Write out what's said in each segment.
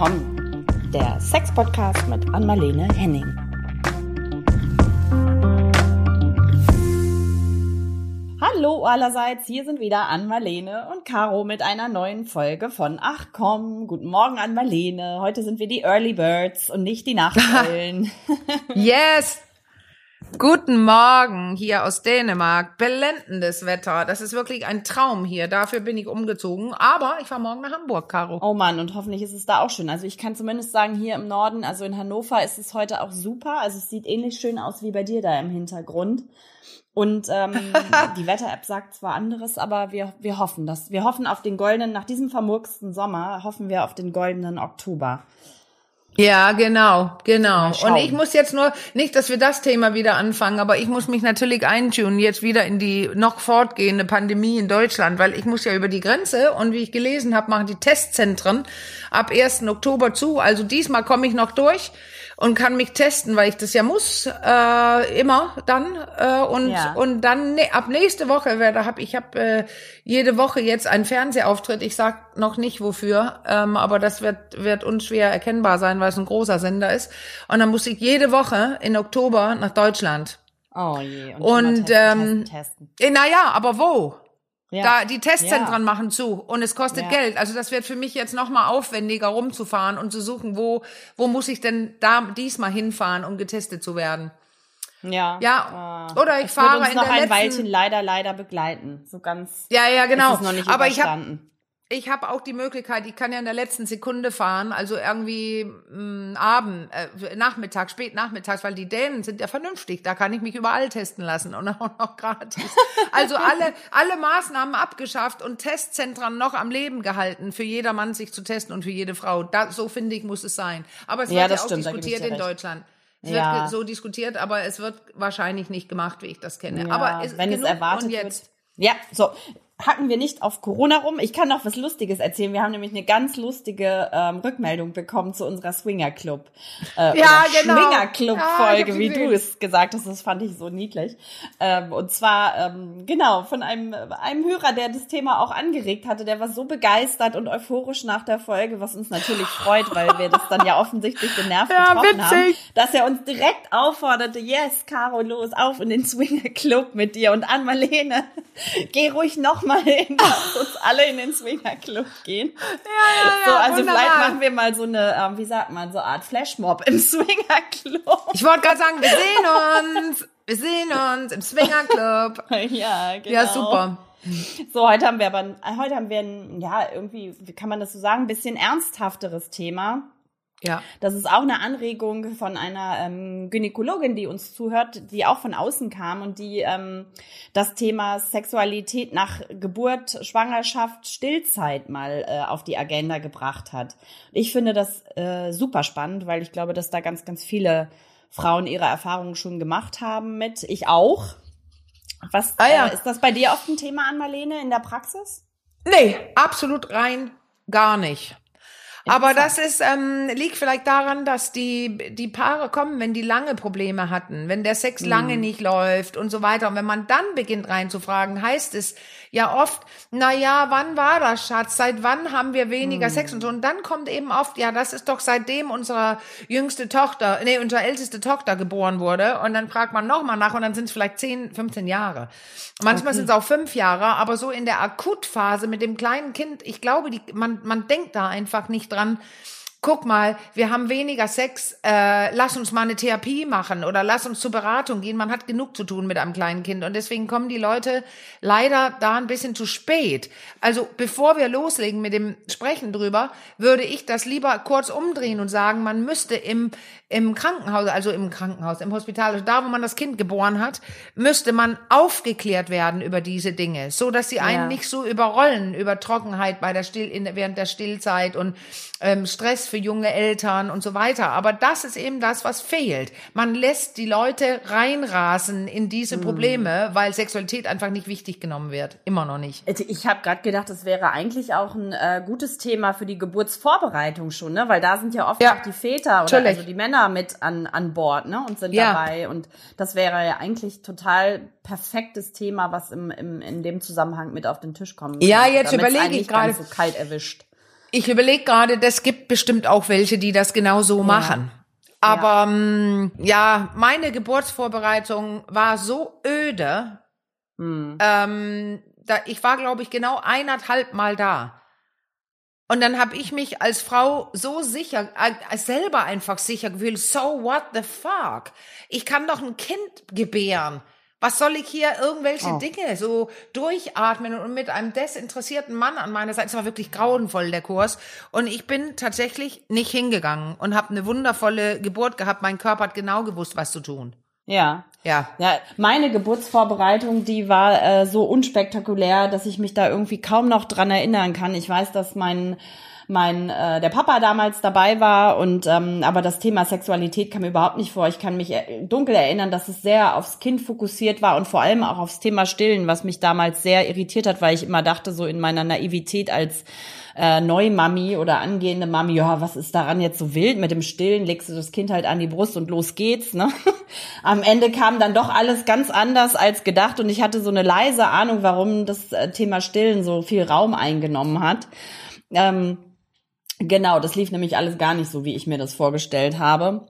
komm, der Sex-Podcast mit Anmalene Henning. Hallo allerseits, hier sind wieder Ann-Marlene und Caro mit einer neuen Folge von Ach komm, guten Morgen Ann-Marlene. Heute sind wir die Early Birds und nicht die Nachteulen. yes! Guten Morgen hier aus Dänemark. Blendendes Wetter. Das ist wirklich ein Traum hier. Dafür bin ich umgezogen. Aber ich fahre morgen nach Hamburg, Caro. Oh Mann, und hoffentlich ist es da auch schön. Also ich kann zumindest sagen, hier im Norden, also in Hannover ist es heute auch super. Also es sieht ähnlich schön aus wie bei dir da im Hintergrund. Und ähm, die Wetter-App sagt zwar anderes, aber wir, wir hoffen das. Wir hoffen auf den goldenen, nach diesem vermurksten Sommer, hoffen wir auf den goldenen Oktober. Ja, genau, genau. Und ich muss jetzt nur, nicht, dass wir das Thema wieder anfangen, aber ich muss mich natürlich eintunen, jetzt wieder in die noch fortgehende Pandemie in Deutschland, weil ich muss ja über die Grenze und wie ich gelesen habe, machen die Testzentren ab 1. Oktober zu. Also diesmal komme ich noch durch und kann mich testen, weil ich das ja muss, äh, immer dann. Äh, und, ja. und dann ne, ab nächste Woche werde hab ich habe äh, jede Woche jetzt einen Fernsehauftritt. Ich sag noch nicht wofür, ähm, aber das wird, wird unschwer erkennbar sein, weil es ein großer Sender ist. Und dann muss ich jede Woche in Oktober nach Deutschland. Oh je. Und, und testen, ähm, testen. Äh, naja, aber wo? Ja. Da die Testzentren ja. machen zu und es kostet ja. Geld. Also das wird für mich jetzt noch mal aufwendiger rumzufahren und zu suchen, wo wo muss ich denn da diesmal hinfahren, um getestet zu werden. Ja. Ja. Uh, Oder ich es fahre wird uns in noch der ein letzten Weilchen leider leider begleiten. So ganz. Ja, ja, genau. Aber ich habe ich habe auch die Möglichkeit, ich kann ja in der letzten Sekunde fahren, also irgendwie mh, Abend, äh, Nachmittag, spät nachmittags, weil die Dänen sind ja vernünftig, da kann ich mich überall testen lassen und auch noch gratis. Also alle alle Maßnahmen abgeschafft und Testzentren noch am Leben gehalten, für jedermann sich zu testen und für jede Frau. Da, so finde ich muss es sein. Aber es ja, wird ja auch stimmt, diskutiert in recht. Deutschland. Es Ja. wird so diskutiert, aber es wird wahrscheinlich nicht gemacht, wie ich das kenne. Ja, aber es, wenn es genug erwartet und jetzt. wird. Ja, so hacken wir nicht auf Corona rum. Ich kann noch was Lustiges erzählen. Wir haben nämlich eine ganz lustige ähm, Rückmeldung bekommen zu unserer Swinger Club. Äh, Ja, genau. Schwinger Club Ja, Folge, hab wie gesehen. du es gesagt hast. Das fand ich so niedlich. Ähm, und zwar ähm, genau von einem einem Hörer, der das Thema auch angeregt hatte. Der war so begeistert und euphorisch nach der Folge, was uns natürlich freut, weil wir das dann ja offensichtlich den Nerv Ja, getroffen haben, witzig. dass er uns direkt aufforderte, yes, Caro, los, auf in den Swinger Club mit dir und an Marlene. Geh ruhig noch mal hin, lass uns alle in den Swinger Club gehen. Ja, ja, So, ja, also wunderbar. vielleicht machen wir mal so eine, ähm, wie sagt man, so eine Art Flashmob im Swinger Club. Ich wollte gerade sagen, wir sehen uns. Wir sehen uns im Swinger Club. ja, genau. Ja, super. So, heute haben wir aber, heute haben wir ein, ja, irgendwie, wie kann man das so sagen, ein bisschen ernsthafteres Thema. Ja. Das ist auch eine Anregung von einer ähm, Gynäkologin, die uns zuhört, die auch von außen kam und die ähm, das Thema Sexualität nach Geburt, Schwangerschaft, Stillzeit mal äh, auf die Agenda gebracht hat. Ich finde das äh, super spannend, weil ich glaube, dass da ganz, ganz viele Frauen ihre Erfahrungen schon gemacht haben mit. Ich auch. Was Ah ja. äh, ist das bei dir oft ein Thema an Marlene in der Praxis? Nee, absolut rein gar nicht. Aber das ist, ähm, liegt vielleicht daran, dass die, die Paare kommen, wenn die lange Probleme hatten, wenn der Sex lange nicht läuft und so weiter. Und wenn man dann beginnt reinzufragen, heißt es ja oft, na ja, wann war das, Schatz? Seit wann haben wir weniger Sex und so? Und dann kommt eben oft, ja, das ist doch seitdem unsere jüngste Tochter, nee, unsere älteste Tochter geboren wurde. Und dann fragt man nochmal nach und dann sind es vielleicht 10, 15 Jahre. Manchmal sind es auch fünf Jahre, aber so in der Akutphase mit dem kleinen Kind, ich glaube, die, man, man denkt da einfach nicht dran, guck mal, wir haben weniger Sex, äh, lass uns mal eine Therapie machen oder lass uns zur Beratung gehen. Man hat genug zu tun mit einem kleinen Kind und deswegen kommen die Leute leider da ein bisschen zu spät. Also bevor wir loslegen mit dem Sprechen drüber, würde ich das lieber kurz umdrehen und sagen, man müsste im im Krankenhaus, also im Krankenhaus, im Hospital, also da, wo man das Kind geboren hat, müsste man aufgeklärt werden über diese Dinge, so dass sie einen Ja. nicht so überrollen über Trockenheit bei der Still in, während der Stillzeit und ähm, Stress für junge Eltern und so weiter. Aber das ist eben das, was fehlt. Man lässt die Leute reinrasen in diese Mhm. Probleme, weil Sexualität einfach nicht wichtig genommen wird. Immer noch nicht. Also Ich habe gerade gedacht, das wäre eigentlich auch ein äh, gutes Thema für die Geburtsvorbereitung schon, ne? Weil da sind ja oft Ja, auch die Väter oder also die Männer mit an, an Bord, ne? Und sind Ja. dabei. Und das wäre ja eigentlich total perfektes Thema, was im, im, in dem Zusammenhang mit auf den Tisch kommen Ja, jetzt überlege ich gerade. so kalt erwischt. Ich überlege gerade, das gibt bestimmt auch welche, die das genau so machen. Aber ähm, ja, meine Geburtsvorbereitung war so öde. Hm. Ähm, da, ich war, glaube ich, genau eineinhalb Mal da. Und dann habe ich mich als Frau so sicher, äh, selber einfach sicher gefühlt, so what the fuck? Ich kann doch ein Kind gebären. Was soll ich hier irgendwelche Oh. Dinge so durchatmen und mit einem desinteressierten Mann an meiner Seite? Es war wirklich grauenvoll, der Kurs. Und ich bin tatsächlich nicht hingegangen und habe eine wundervolle Geburt gehabt. Mein Körper hat genau gewusst, was zu tun. Ja. Ja. Ja, meine Geburtsvorbereitung, die war äh, so unspektakulär, dass ich mich da irgendwie kaum noch dran erinnern kann. Ich weiß, dass mein mein äh, der Papa damals dabei war und ähm, aber das Thema Sexualität kam überhaupt nicht vor. Ich kann mich äh, dunkel erinnern, dass es sehr aufs Kind fokussiert war und vor allem auch aufs Thema Stillen, was mich damals sehr irritiert hat, weil ich immer dachte so in meiner Naivität als äh, Neumami oder angehende Mami, ja, was ist daran jetzt so wild mit dem Stillen? Legst du das Kind halt an die Brust und los geht's, ne? Am Ende kam dann doch alles ganz anders als gedacht und ich hatte so eine leise Ahnung, warum das äh, Thema Stillen so viel Raum eingenommen hat. Ähm, Genau, das lief nämlich alles gar nicht so, wie ich mir das vorgestellt habe.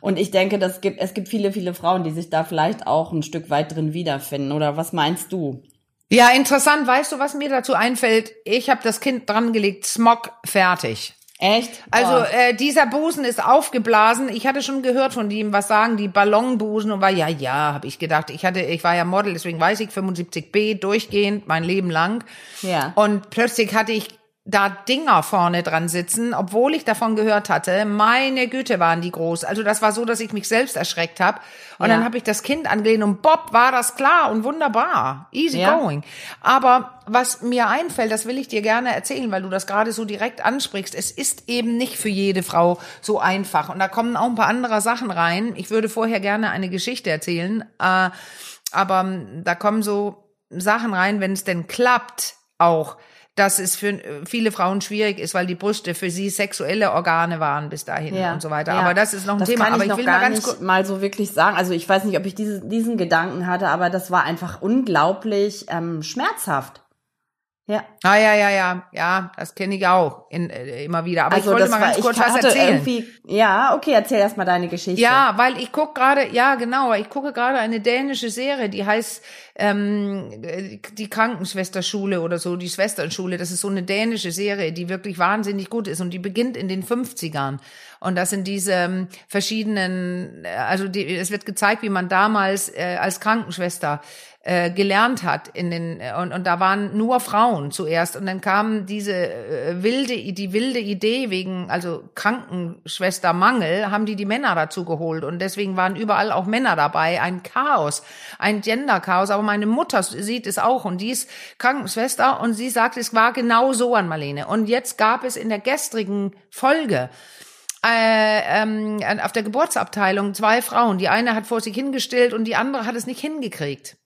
Und ich denke, das gibt, es gibt viele, viele Frauen, die sich da vielleicht auch ein Stück weit drin wiederfinden. Oder was meinst du? Ja, interessant. Weißt du, was mir dazu einfällt? Ich habe das Kind dran gelegt, Smog fertig. Echt? Also Oh. äh, dieser Busen ist aufgeblasen. Ich hatte schon gehört von ihm, was sagen die Ballonbusen und war ja ja, habe ich gedacht. Ich hatte, ich war ja Model, deswegen weiß ich 75b durchgehend mein Leben lang. Ja. Und plötzlich hatte ich da Dinger vorne dran sitzen, obwohl ich davon gehört hatte. Meine Güte, waren die groß. Also das war so, dass ich mich selbst erschreckt habe. Und Ja. dann habe ich das Kind angelehnt und Bob war das klar und wunderbar. Easy Ja. going. Aber was mir einfällt, das will ich dir gerne erzählen, weil du das gerade so direkt ansprichst. Es ist eben nicht für jede Frau so einfach. Und da kommen auch ein paar andere Sachen rein. Ich würde vorher gerne eine Geschichte erzählen. Äh, aber da kommen so Sachen rein, wenn es denn klappt, auch dass es für äh, viele Frauen schwierig ist, weil die Brüste für sie sexuelle Organe waren bis dahin und so weiter. ja. Aber das ist noch ein das Thema. Kann aber ich noch will gar mal ganz nicht mal so wirklich sagen. Also ich weiß nicht, ob ich diese, diesen Gedanken hatte, aber das war einfach unglaublich ähm, schmerzhaft. Ja. Ah ja, ja, ja, ja, das kenne ich auch in, äh, immer wieder. Aber ich wollte mal ganz ich kurz was erzählen. ja, okay, erzähl erst mal deine Geschichte. Ja, weil ich guck gerade, ja genau, ich gucke gerade eine dänische Serie, die heißt ähm, die Krankenschwesterschule oder so, die Schwesternschule. Das ist so eine dänische Serie, die wirklich wahnsinnig gut ist und die beginnt in den 50ern. Und das sind diese ähm, verschiedenen, äh, also die, es wird gezeigt, wie man damals äh, als Krankenschwester äh, gelernt hat in den äh, und, und da waren nur Frauen zuerst. Und dann kam diese äh, wilde die wilde Idee wegen also Krankenschwestermangel haben die die Männer dazu geholt. Und deswegen waren überall auch Männer dabei. Ein Chaos ein Genderchaos. Aber meine Mutter sieht es auch. Und die ist Krankenschwester und sie sagt es war genau so an Marlene. Und jetzt gab es in der gestrigen Folge äh, ähm, auf der Geburtsabteilung zwei Frauen. Die eine hat vor sich hingestellt und die andere hat es nicht hingekriegt.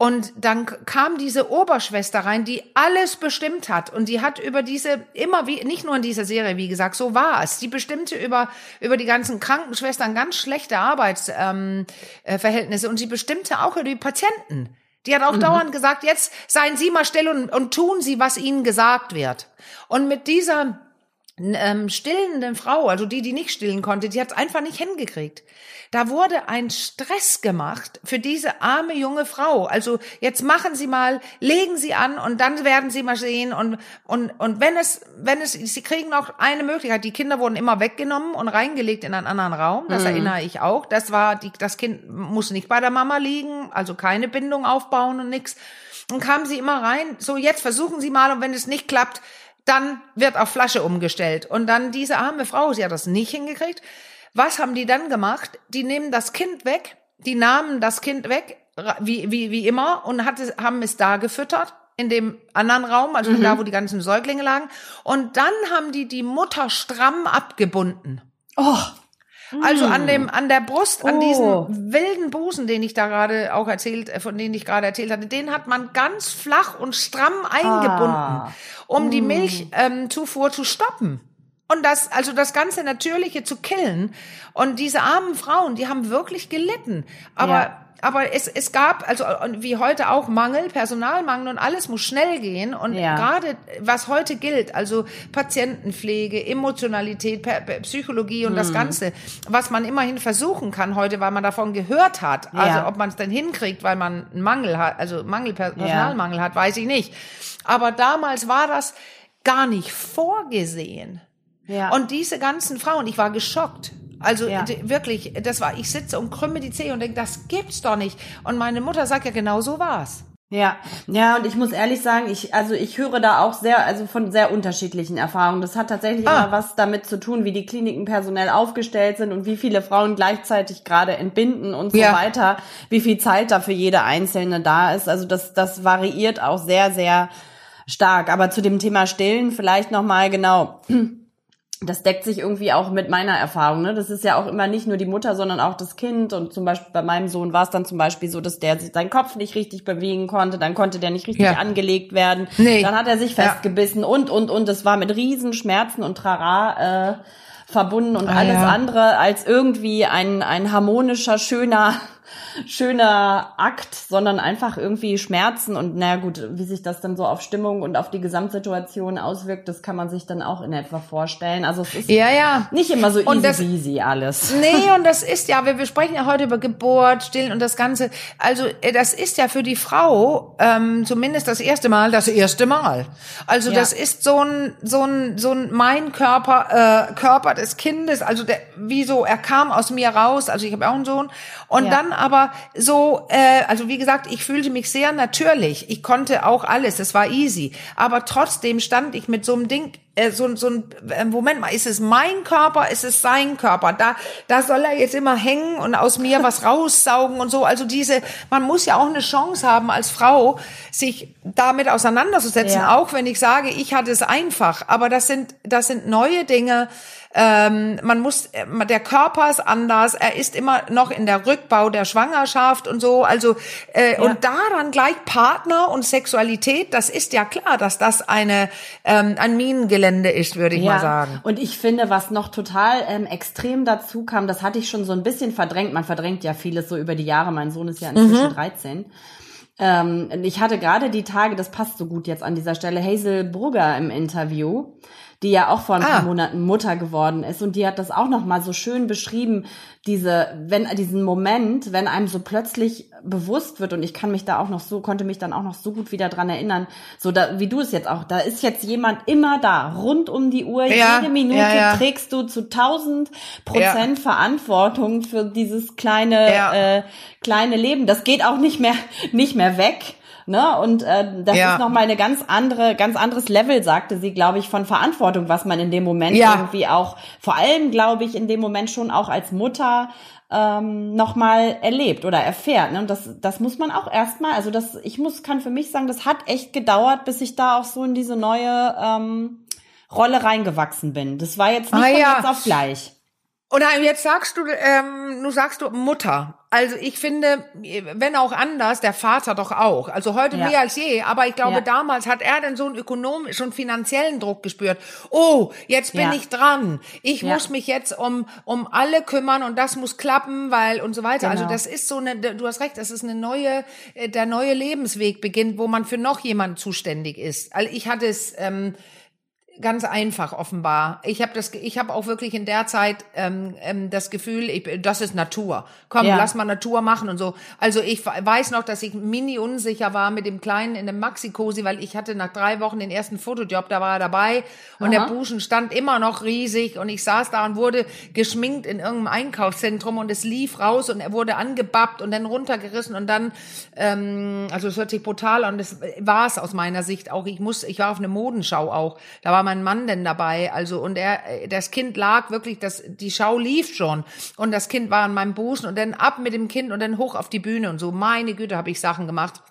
Und dann kam diese Oberschwester rein, die alles bestimmt hat. Und die hat über diese, immer wie, nicht nur in dieser Serie, wie gesagt, so war es. Die bestimmte über, über die ganzen Krankenschwestern ganz schlechte Arbeitsverhältnisse ähm, äh, und sie bestimmte auch über die Patienten. Die hat auch dauernd gesagt, jetzt seien Sie mal still und, und tun Sie, was Ihnen gesagt wird. Und mit dieser ähm, stillenden Frau, also die, die nicht stillen konnte, die hat es einfach nicht hingekriegt. Da wurde ein Stress gemacht für diese arme junge Frau. Also jetzt machen Sie mal, legen Sie an und dann werden Sie mal sehen und und und wenn es wenn es Sie kriegen noch eine Möglichkeit. Die Kinder wurden immer weggenommen und reingelegt in einen anderen Raum. Das erinnere ich auch. Das war die das Kind muss nicht bei der Mama liegen, also keine Bindung aufbauen und nix. Und kamen sie immer rein. So jetzt versuchen Sie mal und wenn es nicht klappt, dann wird auf Flasche umgestellt. Und dann diese arme Frau, sie hat das nicht hingekriegt. Was haben die dann gemacht? Die nehmen das Kind weg, die nahmen das Kind weg, wie, wie, wie immer, und hat es, haben es da gefüttert, in dem anderen Raum, also da, wo die ganzen Säuglinge lagen. Und dann haben die die Mutter stramm abgebunden. Oh, Also an dem, an der Brust, an Oh. diesen wilden Busen, den ich da gerade auch erzählt, äh, von denen ich gerade erzählt hatte, den hat man ganz flach und stramm eingebunden, Ah. um die Milchzufuhr ähm, zu stoppen. Und das, also das ganze Natürliche zu killen. Und diese armen Frauen, die haben wirklich gelitten. Aber Ja. Aber es, es gab, also wie heute auch Mangel, Personalmangel und alles muss schnell gehen. Und Ja. gerade was heute gilt, also Patientenpflege, Emotionalität, Psychologie und Mhm. das Ganze, was man immerhin versuchen kann heute, weil man davon gehört hat. Also Ja. ob man es denn hinkriegt, weil man einen Mangel hat, also Mangel, Personalmangel hat, weiß ich nicht. Aber damals war das gar nicht vorgesehen. Ja. Und diese ganzen Frauen, ich war geschockt. Also Ja. wirklich, das war, ich sitze und krümme die Zehe und denke, das gibt's doch nicht. Und meine Mutter sagt ja, genau so war's. Ja, ja, und ich muss ehrlich sagen, ich, also ich höre da auch sehr, also von sehr unterschiedlichen Erfahrungen. Das hat tatsächlich Ah. immer was damit zu tun, wie die Kliniken personell aufgestellt sind und wie viele Frauen gleichzeitig gerade entbinden und so Ja. weiter, wie viel Zeit da für jede Einzelne da ist. Also das, das variiert auch sehr, sehr stark. Aber zu dem Thema Stillen vielleicht nochmal genau. Das deckt sich irgendwie auch mit meiner Erfahrung. Ne? Das ist ja auch immer nicht nur die Mutter, sondern auch das Kind. Und zum Beispiel bei meinem Sohn war es dann zum Beispiel so, dass der seinen Kopf nicht richtig bewegen konnte. Dann konnte der nicht richtig Ja. angelegt werden. Nee. Dann hat er sich Ja. festgebissen und, und, und. Das war mit Riesenschmerzen und Trara äh, verbunden und Ah, alles ja. andere als irgendwie ein, ein harmonischer, schöner schöner Akt, sondern einfach irgendwie Schmerzen und na gut, wie sich das dann so auf Stimmung und auf die Gesamtsituation auswirkt, das kann man sich dann auch in etwa vorstellen. Also es ist Ja, ja. nicht immer so easy das- peasy alles. Nee, und das ist ja, wir, wir sprechen ja heute über Geburt, Stillen und das Ganze. Also äh, das ist ja für die Frau ähm, zumindest das erste Mal, das erste Mal. Also Ja. das ist so ein, so ein, so ein mein Körper, äh, Körper des Kindes. Also der, wie so, er kam aus mir raus. Also ich habe auch einen Sohn. Und Ja. dann aber so, äh, also wie gesagt, ich fühlte mich sehr natürlich. Ich konnte auch alles. Es war easy. Aber trotzdem stand ich mit so einem Ding äh, so, so ein äh, Moment mal, ist es mein Körper, ist es sein Körper? Da, da soll er jetzt immer hängen und aus mir was raussaugen und so. Also diese, man muss ja auch eine Chance haben als Frau, sich damit auseinanderzusetzen. Ja. Auch wenn ich sage, ich hatte es einfach. Aber das sind, das sind neue Dinge. Ähm, man muss, äh, der Körper ist anders. Er ist immer noch in der Rückbau der Schwangerschaft und so. Also äh, und da dann gleich Partner und Sexualität. Das ist ja klar, dass das eine ähm, ein Minengelände ist, würde ich mal sagen. Und ich finde, was noch total ähm, extrem dazu kam, das hatte ich schon so ein bisschen verdrängt. Man verdrängt ja vieles so über die Jahre. Mein Sohn ist ja inzwischen 13. Ähm, ich hatte gerade die Tage, das passt so gut jetzt an dieser Stelle, Hazel Brugger im Interview, die ja auch vor ein paar Ah. Monaten Mutter geworden ist und die hat das auch noch mal so schön beschrieben, diese wenn diesen Moment, wenn einem so plötzlich bewusst wird und ich kann mich da auch noch so konnte mich dann auch noch so gut wieder dran erinnern, so da wie du es jetzt auch, da ist jetzt jemand immer da, rund um die Uhr, Ja, jede Minute ja, ja. trägst du zu 1000 Prozent Verantwortung für dieses kleine äh, kleine Leben. Das geht auch nicht mehr nicht mehr weg. Ne? Und äh, das Ja. ist nochmal eine ganz andere, ganz anderes Level, sagte sie, glaube ich, von Verantwortung, was man in dem Moment Ja. irgendwie auch, vor allem, glaube ich, in dem Moment schon auch als Mutter ähm, nochmal erlebt oder erfährt. Ne? Und das, das muss man auch erstmal, also das, ich muss, kann für mich sagen, das hat echt gedauert, bis ich da auch so in diese neue ähm, Rolle reingewachsen bin. Das war jetzt nicht Ah, von ja. jetzt auf gleich. Und jetzt sagst du, ähm, du sagst du Mutter. Also ich finde, wenn auch anders, der Vater doch auch. Also heute Ja. mehr als je. Aber ich glaube, Ja. damals hat er dann so einen ökonomischen und finanziellen Druck gespürt. Oh, jetzt bin Ja. ich dran. Ich muss mich jetzt um um alle kümmern und das muss klappen, weil und so weiter. Also Genau. das ist so eine. Du hast recht. Das ist eine neue, äh, der neue Lebensweg beginnt, wo man für noch jemanden zuständig ist. Also ich hatte es. Ähm, ganz einfach offenbar. Ich habe das, ich habe auch wirklich in der Zeit ähm, ähm, das Gefühl, ich, das ist Natur. Komm, Ja. lass mal Natur machen und so. Also ich weiß noch, dass ich mini unsicher war mit dem Kleinen in dem Maxi-Cosi, weil ich hatte nach drei Wochen den ersten Fotojob, da war er dabei und der Aha. Buschen stand immer noch riesig und ich saß da und wurde geschminkt in irgendeinem Einkaufszentrum und es lief raus und er wurde angebappt und dann runtergerissen und dann, ähm, also es hört sich brutal an, das war es aus meiner Sicht auch. Ich muss, ich war auf eine Modenschau auch, da war mein Mann denn dabei, also und er, das Kind lag wirklich, das, die Schau lief schon und das Kind war an meinem Busen und dann ab mit dem Kind und dann hoch auf die Bühne und so. Meine Güte, habe ich Sachen gemacht.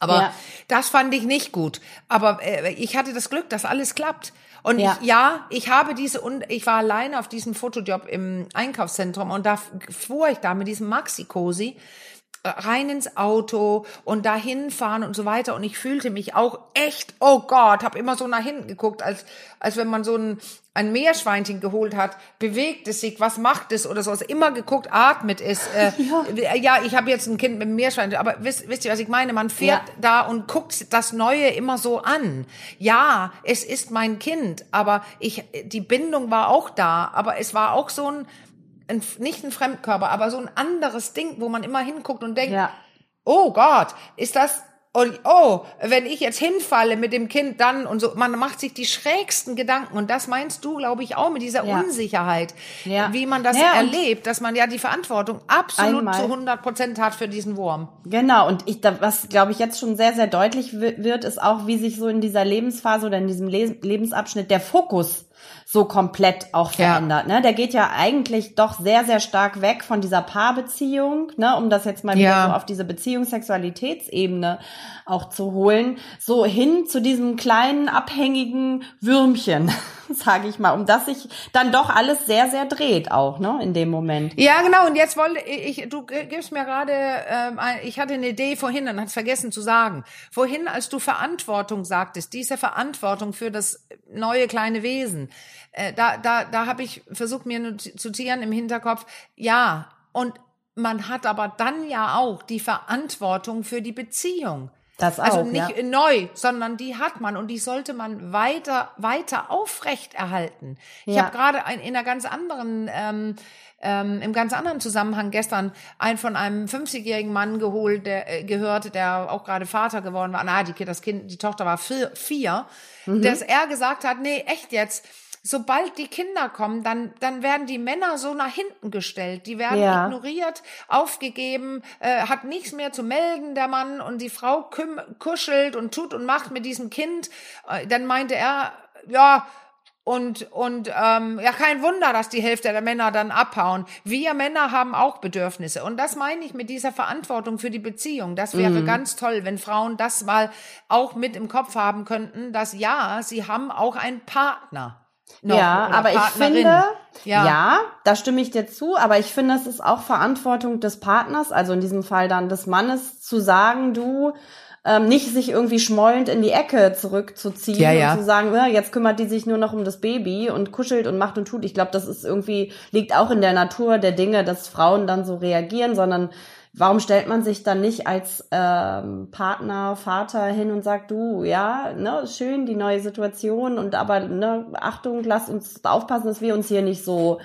Aber Ja. das fand ich nicht gut. Aber äh, ich hatte das Glück, dass alles klappt. Und Ja. ich, ja, ich habe diese und ich war alleine auf diesem Fotojob im Einkaufszentrum und da fuhr ich da mit diesem Maxi-Cosi rein ins Auto und dahin fahren und so weiter. Und ich fühlte mich auch echt oh Gott habe immer so nach hinten geguckt als als wenn man so ein ein Meerschweinchen geholt hat. Bewegt es sich? Was macht es? Oder so. Also immer geguckt atmet es. Äh, ja. ja ich habe jetzt ein Kind mit einem Meerschweinchen aber wisst, wisst ihr was ich meine? Man fährt ja. da und guckt das Neue immer so an. Ja es ist mein Kind aber ich die Bindung war auch da. Aber es war auch so ein ein, nicht ein Fremdkörper, aber so ein anderes Ding, wo man immer hinguckt und denkt, ja. oh Gott, ist das, und oh, wenn ich jetzt hinfalle mit dem Kind dann und so, man macht sich die schrägsten Gedanken und das meinst du, glaube ich, auch mit dieser ja. Unsicherheit, ja. wie man das ja, erlebt, dass man ja die Verantwortung absolut einmal. zu 100 Prozent hat für diesen Wurm. Genau und ich, was glaube ich jetzt schon sehr sehr deutlich wird, ist auch, wie sich so in dieser Lebensphase oder in diesem Lebensabschnitt der Fokus so komplett auch verändert. Ja. Ne? Der geht ja eigentlich doch sehr, sehr stark weg von dieser Paarbeziehung, ne? um das jetzt mal wieder ja. so auf diese Beziehungssexualitätsebene auch zu holen, so hin zu diesem kleinen abhängigen Würmchen, sage ich mal, um das sich dann doch alles sehr, sehr dreht auch, ne, in dem Moment. Ja, genau. Und jetzt wollte ich, du gibst mir gerade, äh, ich hatte eine Idee vorhin, dann hat es vergessen zu sagen. Vorhin, als du Verantwortung sagtest, diese Verantwortung für das neue kleine Wesen, äh, da, da, da habe ich versucht, mir zu zieren im Hinterkopf, ja, und man hat aber dann ja auch die Verantwortung für die Beziehung. Das also auch, also nicht ja. neu, sondern die hat man und die sollte man weiter weiter aufrecht erhalten. Ja. Ich habe gerade in einer ganz anderen ähm, ähm, im ganz anderen Zusammenhang gestern einen von einem 50-jährigen Mann geholt, der äh, gehört, der auch gerade Vater geworden war. Na, die, das Kind, die Tochter war vier, vier mhm. dass er gesagt hat, nee, echt jetzt sobald die Kinder kommen, dann, dann werden die Männer so nach hinten gestellt. Die werden ja. ignoriert, aufgegeben, äh, hat nichts mehr zu melden, der Mann, und die Frau kuschelt und tut und macht mit diesem Kind. Äh, dann meinte er, ja, und, und ähm, ja, kein Wunder, dass die Hälfte der Männer dann abhauen. Wir Männer haben auch Bedürfnisse. Und das meine ich mit dieser Verantwortung für die Beziehung. Das wäre mhm. ganz toll, wenn Frauen das mal auch mit im Kopf haben könnten, dass ja, sie haben auch einen Partner noch. Ja, aber ich finde, ja. ja, da stimme ich dir zu, aber ich finde, es ist auch Verantwortung des Partners, also in diesem Fall dann des Mannes, zu sagen, du, ähm, nicht sich irgendwie schmollend in die Ecke zurückzuziehen ja, ja. und zu sagen, ja, jetzt kümmert die sich nur noch um das Baby und kuschelt und macht und tut. Ich glaube, das ist irgendwie, liegt auch in der Natur der Dinge, dass Frauen dann so reagieren, sondern warum stellt man sich dann nicht als ähm, Partner, Vater hin und sagt, du, ja, ne, schön, die neue Situation und aber, ne, Achtung, lass uns aufpassen, dass wir uns hier nicht so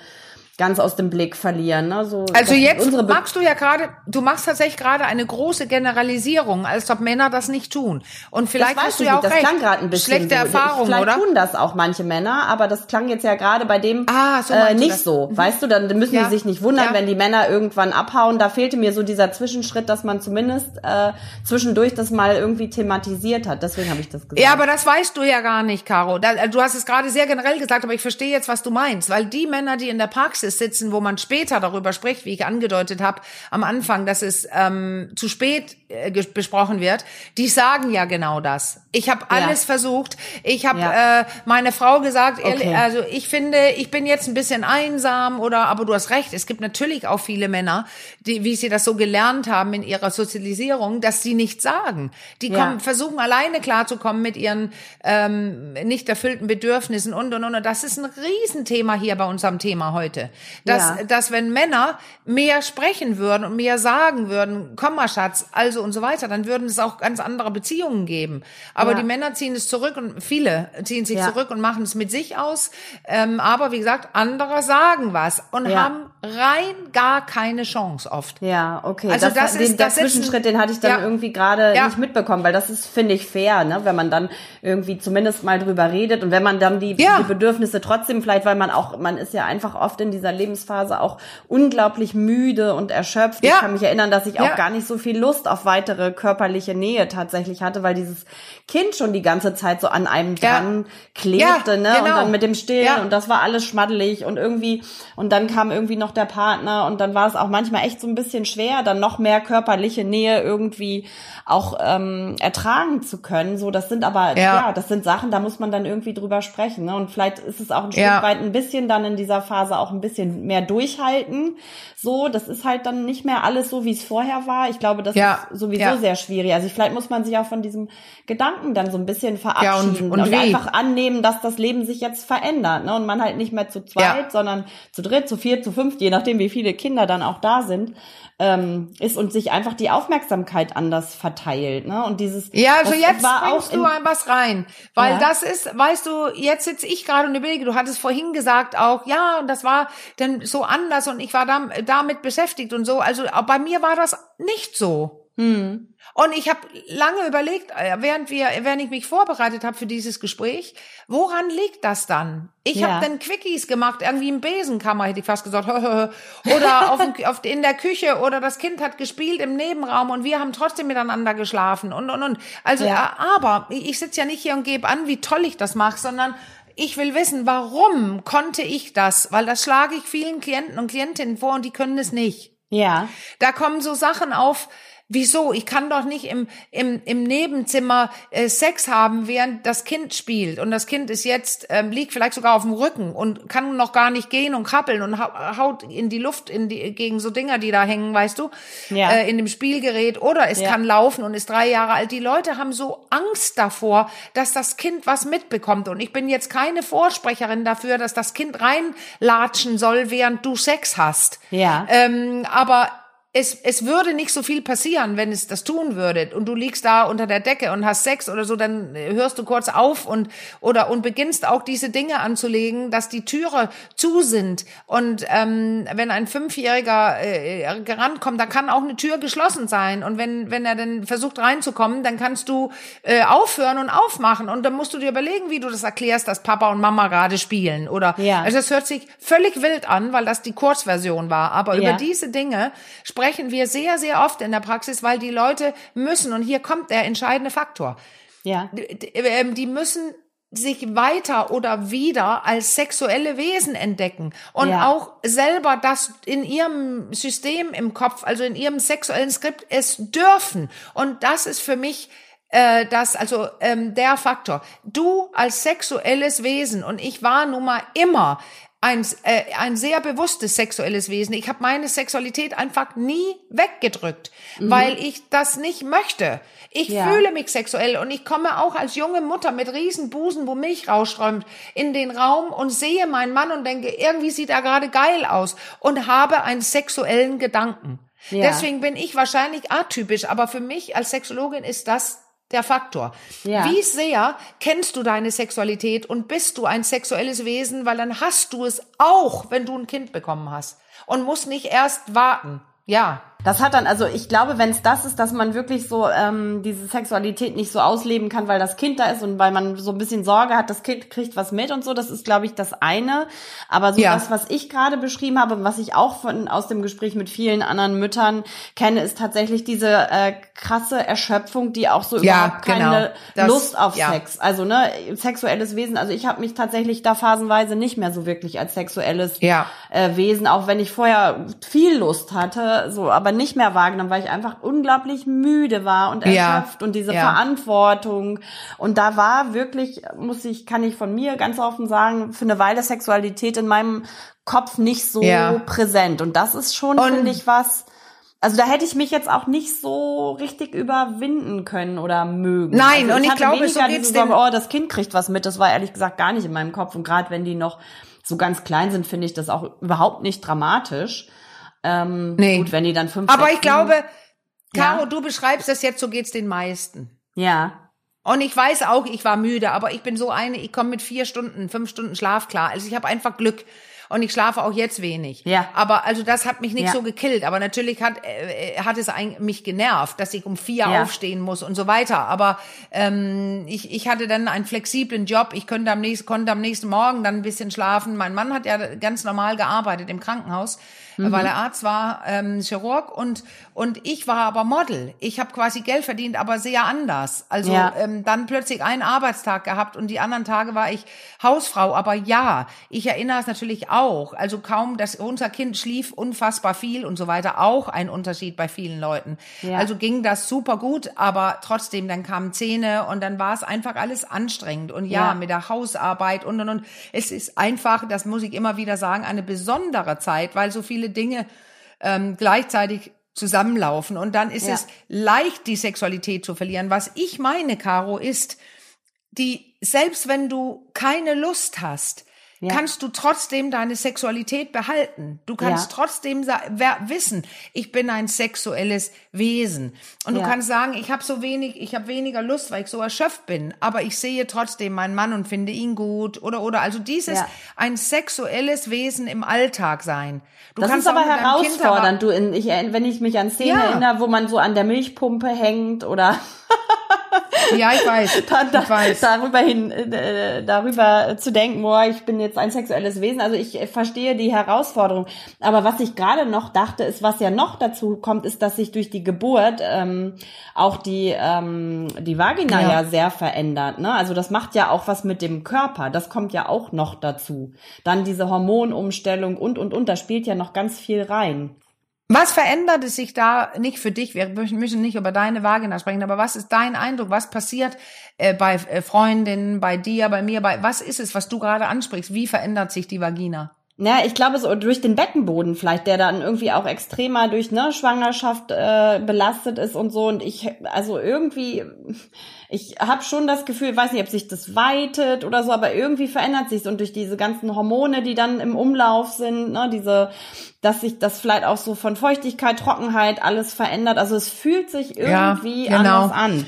ganz aus dem Blick verlieren. Ne? So, also jetzt magst du ja gerade, du machst tatsächlich gerade eine große Generalisierung, als ob Männer das nicht tun. Und vielleicht hast du ja auch das recht. klang gerade ein bisschen schlechte so. Erfahrung, vielleicht oder? tun das auch manche Männer, aber das klang jetzt ja gerade bei dem ah, so äh, nicht so. Mhm. Weißt du, dann müssen ja. die sich nicht wundern, ja. wenn die Männer irgendwann abhauen. Da fehlte mir so dieser Zwischenschritt, dass man zumindest äh, zwischendurch das mal irgendwie thematisiert hat. Deswegen habe ich das gesagt. Ja, aber das weißt du ja gar nicht, Caro. Du hast es gerade sehr generell gesagt, aber ich verstehe jetzt, was du meinst, weil die Männer, die in der Praxis sitzen, wo man später darüber spricht, wie ich angedeutet habe am Anfang, dass es ähm, zu spät äh, besprochen wird, die sagen ja genau das. Ich habe alles ja. versucht. Ich habe ja. äh, meine Frau gesagt, okay. also ich finde, ich bin jetzt ein bisschen einsam oder, aber du hast recht. Es gibt natürlich auch viele Männer, die, wie sie das so gelernt haben in ihrer Sozialisierung, dass sie nichts sagen. Die ja. kommen, versuchen alleine klarzukommen mit ihren ähm, nicht erfüllten Bedürfnissen und und und. Das ist ein Riesenthema hier bei unserem Thema heute. Dass, dass wenn Männer mehr sprechen würden und mehr sagen würden, komm mal Schatz, also und so weiter, dann würden es auch ganz andere Beziehungen geben. Aber ja. die Männer ziehen es zurück und viele ziehen sich ja. zurück und machen es mit sich aus. Ähm, aber wie gesagt, andere sagen was und ja. haben rein gar keine Chance oft. Ja, okay. Also das, das ist den, der das Zwischenschritt, den hatte ich dann irgendwie gerade nicht mitbekommen, weil das ist, finde ich, fair, ne? wenn man dann irgendwie zumindest mal drüber redet und wenn man dann die, die Bedürfnisse trotzdem vielleicht, weil man auch, man ist ja einfach oft in dieser Lebensphase auch unglaublich müde und erschöpft. Ich kann mich erinnern, dass ich auch gar nicht so viel Lust auf weitere körperliche Nähe tatsächlich hatte, weil dieses Kind schon die ganze Zeit so an einem dran ja. klebte, ja, ne? Genau. Und dann mit dem Stillen ja. und das war alles schmaddelig und irgendwie, und dann kam irgendwie noch der Partner und dann war es auch manchmal echt so ein bisschen schwer, dann noch mehr körperliche Nähe irgendwie auch ähm, ertragen zu können. So, das sind aber, ja. das sind Sachen, da muss man dann irgendwie drüber sprechen. Ne? Und vielleicht ist es auch ein Stück weit ein bisschen dann in dieser Phase auch ein bisschen mehr durchhalten. So, das ist halt dann nicht mehr alles so, wie es vorher war. Ich glaube, das ist sowieso sehr schwierig. Also vielleicht muss man sich auch von diesem Gedanken dann so ein bisschen verabschieden und, und, und einfach annehmen, dass das Leben sich jetzt verändert. Ne? Und man halt nicht mehr zu zweit, sondern zu dritt, zu viert, zu fünft, je nachdem, wie viele Kinder dann auch da sind, ähm, ist und sich einfach die Aufmerksamkeit anders verteilt. Ne? Und dieses Ja, also jetzt war bringst auch du ein was rein. Weil ja. das ist, weißt du, jetzt sitze ich gerade und überlege, du hattest vorhin gesagt auch, ja, und das war dann so anders und ich war da, damit beschäftigt und so. Also bei mir war das nicht so. Hm. Und ich habe lange überlegt, äh, während wir, während ich mich vorbereitet habe für dieses Gespräch, woran liegt das dann? Ich ja. habe dann Quickies gemacht, irgendwie im Besenkammer hätte ich fast gesagt, oder auf, auf, in der Küche oder das Kind hat gespielt im Nebenraum und wir haben trotzdem miteinander geschlafen und und und. Also, ja. Äh, aber ich sitze ja nicht hier und gebe an, wie toll ich das mache, sondern ich will wissen, warum konnte ich das? Weil das schlage ich vielen Klienten und Klientinnen vor und die können es nicht. Ja. Da kommen so Sachen auf, Wieso? Ich kann doch nicht im, im, im Nebenzimmer äh, Sex haben, während das Kind spielt. Und das Kind ist jetzt, ähm, liegt vielleicht sogar auf dem Rücken und kann noch gar nicht gehen und krabbeln und haut in die Luft in die, gegen so Dinger, die da hängen, weißt du, ja. äh, in dem Spielgerät. Oder es ja. kann laufen und ist drei Jahre alt. Die Leute haben so Angst davor, dass das Kind was mitbekommt. Und ich bin jetzt keine Vorsprecherin dafür, dass das Kind reinlatschen soll, während du Sex hast. Ja. Ähm, aber es, es würde nicht so viel passieren, wenn es das tun würde und du liegst da unter der Decke und hast Sex oder so, dann hörst du kurz auf und oder und beginnst auch diese Dinge anzulegen, dass die Türe zu sind. Und ähm, wenn ein Fünfjähriger äh, rankommt, dann kann auch eine Tür geschlossen sein. Und wenn wenn er dann versucht reinzukommen, dann kannst du äh, aufhören und aufmachen. Und dann musst du dir überlegen, wie du das erklärst, dass Papa und Mama gerade spielen. Oder ja. also das hört sich völlig wild an, weil das die Kurzversion war, aber ja. über diese Dinge sprechen wir sehr, sehr oft in der Praxis, weil die Leute müssen, und hier kommt der entscheidende Faktor. Ja. Die, ähm, die müssen sich weiter oder wieder als sexuelle Wesen entdecken und ja. auch selber das in ihrem System im Kopf, also in ihrem sexuellen Skript es dürfen. Und das ist für mich äh, das, also ähm, der Faktor. Du als sexuelles Wesen und ich war nun mal immer ein, äh, ein sehr bewusstes sexuelles Wesen. Ich habe meine Sexualität einfach nie weggedrückt, mhm. weil ich das nicht möchte. Ich ja. fühle mich sexuell und ich komme auch als junge Mutter mit riesen Busen, wo Milch rausströmt, in den Raum und sehe meinen Mann und denke, irgendwie sieht er gerade geil aus und habe einen sexuellen Gedanken. Ja. Deswegen bin ich wahrscheinlich atypisch, aber für mich als Sexologin ist das der Faktor. Ja. Wie sehr kennst du deine Sexualität und bist du ein sexuelles Wesen, weil dann hast du es auch, wenn du ein Kind bekommen hast und musst nicht erst warten. Ja. Das hat dann, also ich glaube, wenn es das ist, dass man wirklich so ähm, diese Sexualität nicht so ausleben kann, weil das Kind da ist und weil man so ein bisschen Sorge hat, das Kind kriegt was mit und so, das ist, glaube ich, das eine. Aber so ja. das, was ich gerade beschrieben habe, was ich auch von aus dem Gespräch mit vielen anderen Müttern kenne, ist tatsächlich diese äh, krasse Erschöpfung, die auch so ja, überhaupt keine genau. das, Lust auf ja. Sex. Also ne, sexuelles Wesen. Also ich habe mich tatsächlich da phasenweise nicht mehr so wirklich als sexuelles äh, Wesen, auch wenn ich vorher viel Lust hatte, so, aber nicht mehr wahrgenommen, weil ich einfach unglaublich müde war und erschöpft ja. und diese ja. Verantwortung. Und da war wirklich, muss ich, kann ich von mir ganz offen sagen, für eine Weile Sexualität in meinem Kopf nicht so ja. präsent. Und das ist schon, finde ich, was, also da hätte ich mich jetzt auch nicht so richtig überwinden können oder mögen. Nein, also und ich, ich glaube, so geht's oh, das Kind kriegt was mit. Das war ehrlich gesagt gar nicht in meinem Kopf. Und gerade wenn die noch so ganz klein sind, finde ich das auch überhaupt nicht dramatisch. Ähm, nee. Gut, wenn die dann fünf. Aber ich glaube, Caro, ja. du beschreibst das jetzt, so geht's den meisten. Ja. Und ich weiß auch, ich war müde, aber ich bin so eine, ich komme mit vier Stunden, fünf Stunden Schlaf klar. Also ich habe einfach Glück. Und ich schlafe auch jetzt wenig. Ja. Aber also das hat mich nicht Ja. so gekillt. Aber natürlich hat äh, hat es ein, mich genervt, dass ich um vier Ja. aufstehen muss und so weiter. Aber ähm, ich, ich hatte dann einen flexiblen Job. Ich könnte am nächsten, konnte am nächsten Morgen dann ein bisschen schlafen. Mein Mann hat ja ganz normal gearbeitet im Krankenhaus, weil er Arzt war, ähm, Chirurg und und ich war aber Model. Ich habe quasi Geld verdient, aber sehr anders. Also Ja. ähm, dann plötzlich einen Arbeitstag gehabt und die anderen Tage war ich Hausfrau. Aber ja, ich erinnere es natürlich auch. Also kaum, dass unser Kind schlief unfassbar viel und so weiter. Auch ein Unterschied bei vielen Leuten. Ja. Also ging das super gut, aber trotzdem, dann kamen Zähne und dann war es einfach alles anstrengend. Und ja, Ja. mit der Hausarbeit und und und. Es ist einfach, das muss ich immer wieder sagen, eine besondere Zeit, weil so viele Dinge ähm, gleichzeitig zusammenlaufen. Und dann ist Ja. es leicht, die Sexualität zu verlieren. Was ich meine, Caro, ist, die, selbst wenn du keine Lust hast, Ja. kannst du trotzdem deine Sexualität behalten. Du kannst Ja. trotzdem wissen, ich bin ein sexuelles Wesen. Und du Ja. kannst sagen, ich habe so wenig, ich habe weniger Lust, weil ich so erschöpft bin, aber ich sehe trotzdem meinen Mann und finde ihn gut oder oder also dieses ein sexuelles Wesen im Alltag sein. Du Das kannst ist aber herausfordernd. Du, in, ich, wenn ich mich an Szenen erinnere, wo man so an der Milchpumpe hängt oder Ja, ich weiß. da, da, ich weiß. darüber hin, äh, darüber zu denken, boah, ich bin jetzt ein sexuelles Wesen. Also ich äh, verstehe die Herausforderung. Aber was ich gerade noch dachte, ist, was ja noch dazu kommt, ist, dass sich durch die Geburt ähm, auch die ähm, die Vagina ja. Ja. sehr verändert. Ne? Also das macht ja auch was mit dem Körper. Das kommt ja auch noch dazu. Dann diese Hormonumstellung und und und. Da spielt ja noch ganz viel rein. Was verändert es sich da nicht für dich? Wir müssen nicht über deine Vagina sprechen, aber was ist dein Eindruck? Was passiert äh, bei äh, Freundinnen, bei dir, bei mir? Bei was ist es, was du gerade ansprichst? Wie verändert sich die Vagina? Ja, ich glaube so durch den Beckenboden vielleicht, der dann irgendwie auch extremer durch ne Schwangerschaft äh, belastet ist und so. Und ich, also irgendwie, ich habe schon das Gefühl, weiß nicht, ob sich das weitet oder so, aber irgendwie verändert sich und durch diese ganzen Hormone, die dann im Umlauf sind, ne, diese, dass sich das vielleicht auch so von Feuchtigkeit, Trockenheit alles verändert. Also es fühlt sich Ja, irgendwie genau. anders an.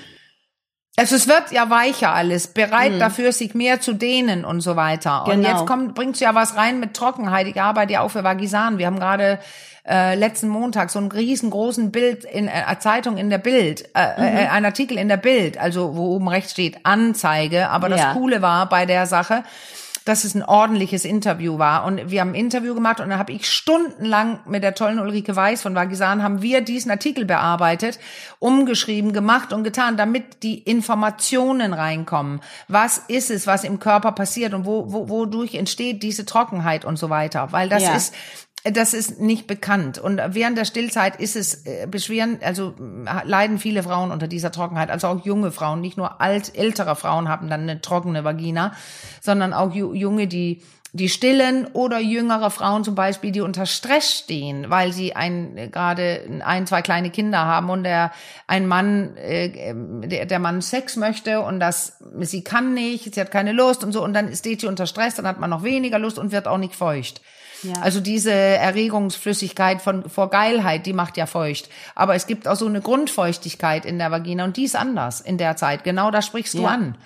Also es wird ja weicher alles, bereit dafür, sich mehr zu dehnen und so weiter. Und Genau. jetzt kommt, bringst du ja was rein mit Trockenheit. Ich arbeite ja auch für Vagisan. Wir haben gerade äh, letzten Montag so einen riesengroßen Bild in äh, Zeitung in der Bild, äh, äh, ein Artikel in der Bild, also wo oben rechts steht Anzeige. Aber das Ja. Coole war bei der Sache, dass es ein ordentliches Interview war. Und wir haben ein Interview gemacht und dann habe ich stundenlang mit der tollen Ulrike Weiß von Vagisan haben wir diesen Artikel bearbeitet, umgeschrieben, gemacht und getan, damit die Informationen reinkommen. Was ist es, was im Körper passiert und wo, wo, wodurch entsteht diese Trockenheit und so weiter? Weil das Ja. ist das ist nicht bekannt. Und während der Stillzeit ist es äh, beschweren, also äh, leiden viele Frauen unter dieser Trockenheit, also auch junge Frauen, nicht nur alt, ältere Frauen haben dann eine trockene Vagina, sondern auch ju junge, die die stillen oder jüngere Frauen zum Beispiel, die unter Stress stehen, weil sie ein äh, gerade ein, zwei kleine Kinder haben und der ein Mann, äh, der, der Mann Sex möchte und das sie kann nicht, sie hat keine Lust und so und dann steht sie unter Stress, dann hat man noch weniger Lust und wird auch nicht feucht. Ja. Also diese Erregungsflüssigkeit von vor Geilheit, die macht ja feucht. Aber es gibt auch so eine Grundfeuchtigkeit in der Vagina und die ist anders in der Zeit. Genau da sprichst du Ja. an.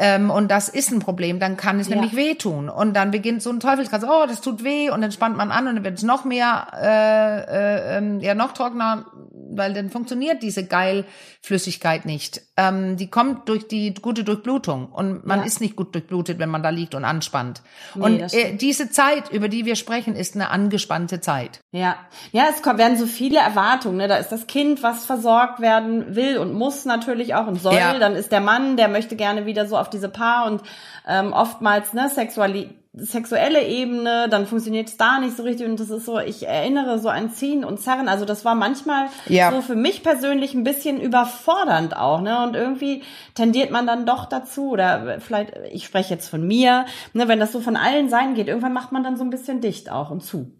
Ähm, und das ist ein Problem, dann kann es Ja. nämlich wehtun. Und dann beginnt so ein Teufelskreis, oh, das tut weh, und dann spannt man an und dann wird es noch mehr, äh, äh, ähm, ja, noch trockener, weil dann funktioniert diese Geilflüssigkeit nicht. Ähm, die kommt durch die gute Durchblutung und man Ja. ist nicht gut durchblutet, wenn man da liegt und anspannt. Nee, und äh, diese Zeit, über die wir sprechen, ist eine angespannte Zeit. Ja, ja, es kommen, werden so viele Erwartungen. Ne? Da ist das Kind, was versorgt werden will und muss natürlich auch und soll. Ja. Dann ist der Mann, der möchte gerne wieder so auf diese Paar und ähm, oftmals ne Sexuali sexuelle Ebene, dann funktioniert es da nicht so richtig und das ist so, ich erinnere so ein Ziehen und Zerren, also das war manchmal Ja. so für mich persönlich ein bisschen überfordernd auch, ne, und irgendwie tendiert man dann doch dazu oder vielleicht, ich spreche jetzt von mir, ne, wenn das so von allen Seiten geht, irgendwann macht man dann so ein bisschen dicht auch und zu.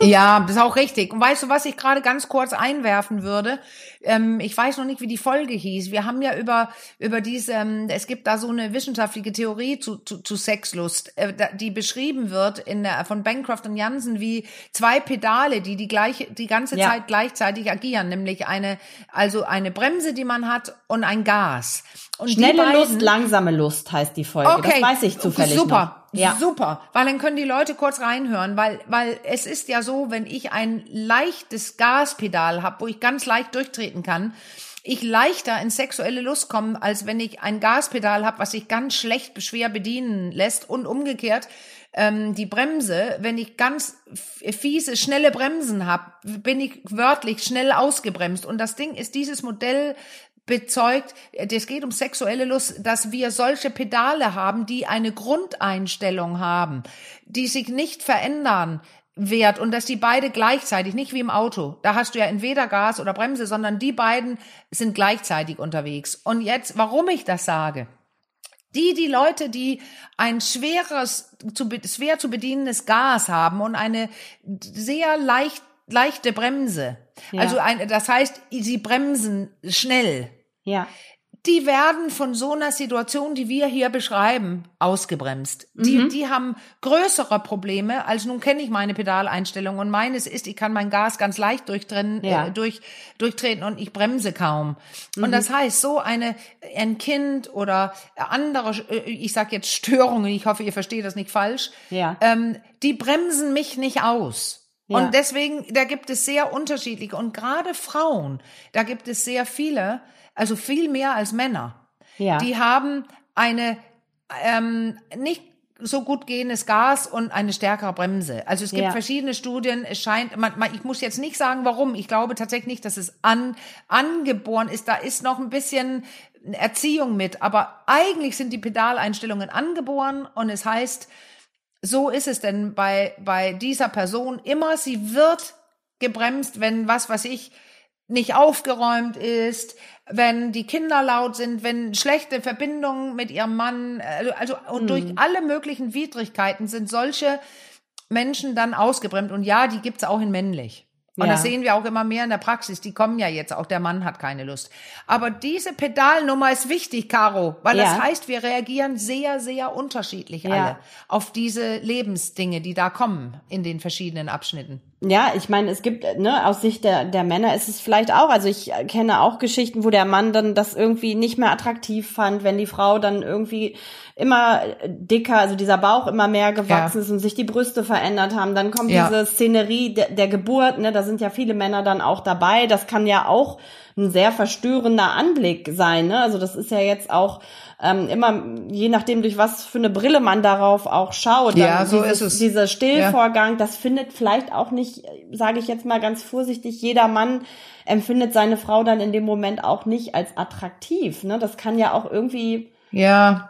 Ja, das ist auch richtig. Und weißt du, was ich gerade ganz kurz einwerfen würde? Ähm, ich weiß noch nicht, wie die Folge hieß. Wir haben ja über über diese, ähm, es gibt da so eine wissenschaftliche Theorie zu, zu, zu Sexlust, äh, die beschrieben wird in der, von Bancroft und Jansen wie zwei Pedale, die die gleiche die ganze Ja. Zeit gleichzeitig agieren, nämlich eine also eine Bremse, die man hat und ein Gas. Und Schnelle beiden- Lust, langsame Lust heißt die Folge. Das weiß ich zufällig Super. noch. Ja. Super, weil dann können die Leute kurz reinhören, weil weil es ist ja so, wenn ich ein leichtes Gaspedal habe, wo ich ganz leicht durchtreten kann, ich leichter in sexuelle Lust komme, als wenn ich ein Gaspedal habe, was sich ganz schlecht schwer bedienen lässt und umgekehrt ähm, die Bremse, wenn ich ganz fiese, schnelle Bremsen habe, bin ich wörtlich schnell ausgebremst. Und das Ding ist, dieses Modell bezeugt, es geht um sexuelle Lust, dass wir solche Pedale haben, die eine Grundeinstellung haben, die sich nicht verändern wert und dass die beide gleichzeitig, nicht wie im Auto, da hast du ja entweder Gas oder Bremse, sondern die beiden sind gleichzeitig unterwegs. Und jetzt, warum ich das sage? Die, die Leute, die ein schweres, zu, schwer zu bedienendes Gas haben und eine sehr leicht, leichte Bremse. Ja. Also ein, das heißt, sie bremsen schnell. Ja die werden von so einer Situation, die wir hier beschreiben, ausgebremst. Die, mhm. die haben größere Probleme, als nun kenne ich meine Pedaleinstellung und meines ist, ich kann mein Gas ganz leicht durchtrennen, ja. äh, durch, durchtreten und ich bremse kaum. Mhm. Und das heißt, so eine, ein Kind oder andere, äh, ich sag jetzt Störungen, ich hoffe, ihr versteht das nicht falsch, ja. ähm, die bremsen mich nicht aus. Ja. Und deswegen, da gibt es sehr unterschiedliche und gerade Frauen, da gibt es sehr viele, also viel mehr als Männer. Ja. Die haben eine ähm, nicht so gut gehendes Gas und eine stärkere Bremse. Also es gibt ja. verschiedene Studien. Es scheint, man, man, ich muss jetzt nicht sagen, warum. Ich glaube tatsächlich nicht, dass es an, angeboren ist. Da ist noch ein bisschen Erziehung mit. Aber eigentlich sind die Pedaleinstellungen angeboren und es heißt, so ist es denn bei, bei dieser Person immer. Sie wird gebremst, wenn was, was ich, nicht aufgeräumt ist, wenn die Kinder laut sind, wenn schlechte Verbindungen mit ihrem Mann, also, also und mhm. durch alle möglichen Widrigkeiten sind solche Menschen dann ausgebremst. Und ja, die gibt's auch in männlich. Und ja. das sehen wir auch immer mehr in der Praxis. Die kommen ja jetzt, auch der Mann hat keine Lust. Aber diese Pedalnummer ist wichtig, Caro, weil ja. das heißt, wir reagieren sehr, sehr unterschiedlich ja. alle auf diese Lebensdinge, die da kommen in den verschiedenen Abschnitten. Ja, ich meine, es gibt, ne, aus Sicht der, der Männer ist es vielleicht auch, also ich kenne auch Geschichten, wo der Mann dann das irgendwie nicht mehr attraktiv fand, wenn die Frau dann irgendwie immer dicker, also dieser Bauch immer mehr gewachsen ja. ist und sich die Brüste verändert haben. Dann kommt ja. diese Szenerie der, der Geburt, ne, da sind ja viele Männer dann auch dabei. Das kann ja auch ein sehr verstörender Anblick sein, ne? Also das ist ja jetzt auch ähm, immer, je nachdem, durch was für eine Brille man darauf auch schaut. Ja, so dieses, ist es. Dieser Stillvorgang, ja. das findet vielleicht auch nicht, sage ich jetzt mal ganz vorsichtig, jeder Mann empfindet seine Frau dann in dem Moment auch nicht als attraktiv. Ne? Das kann ja auch irgendwie. Ja.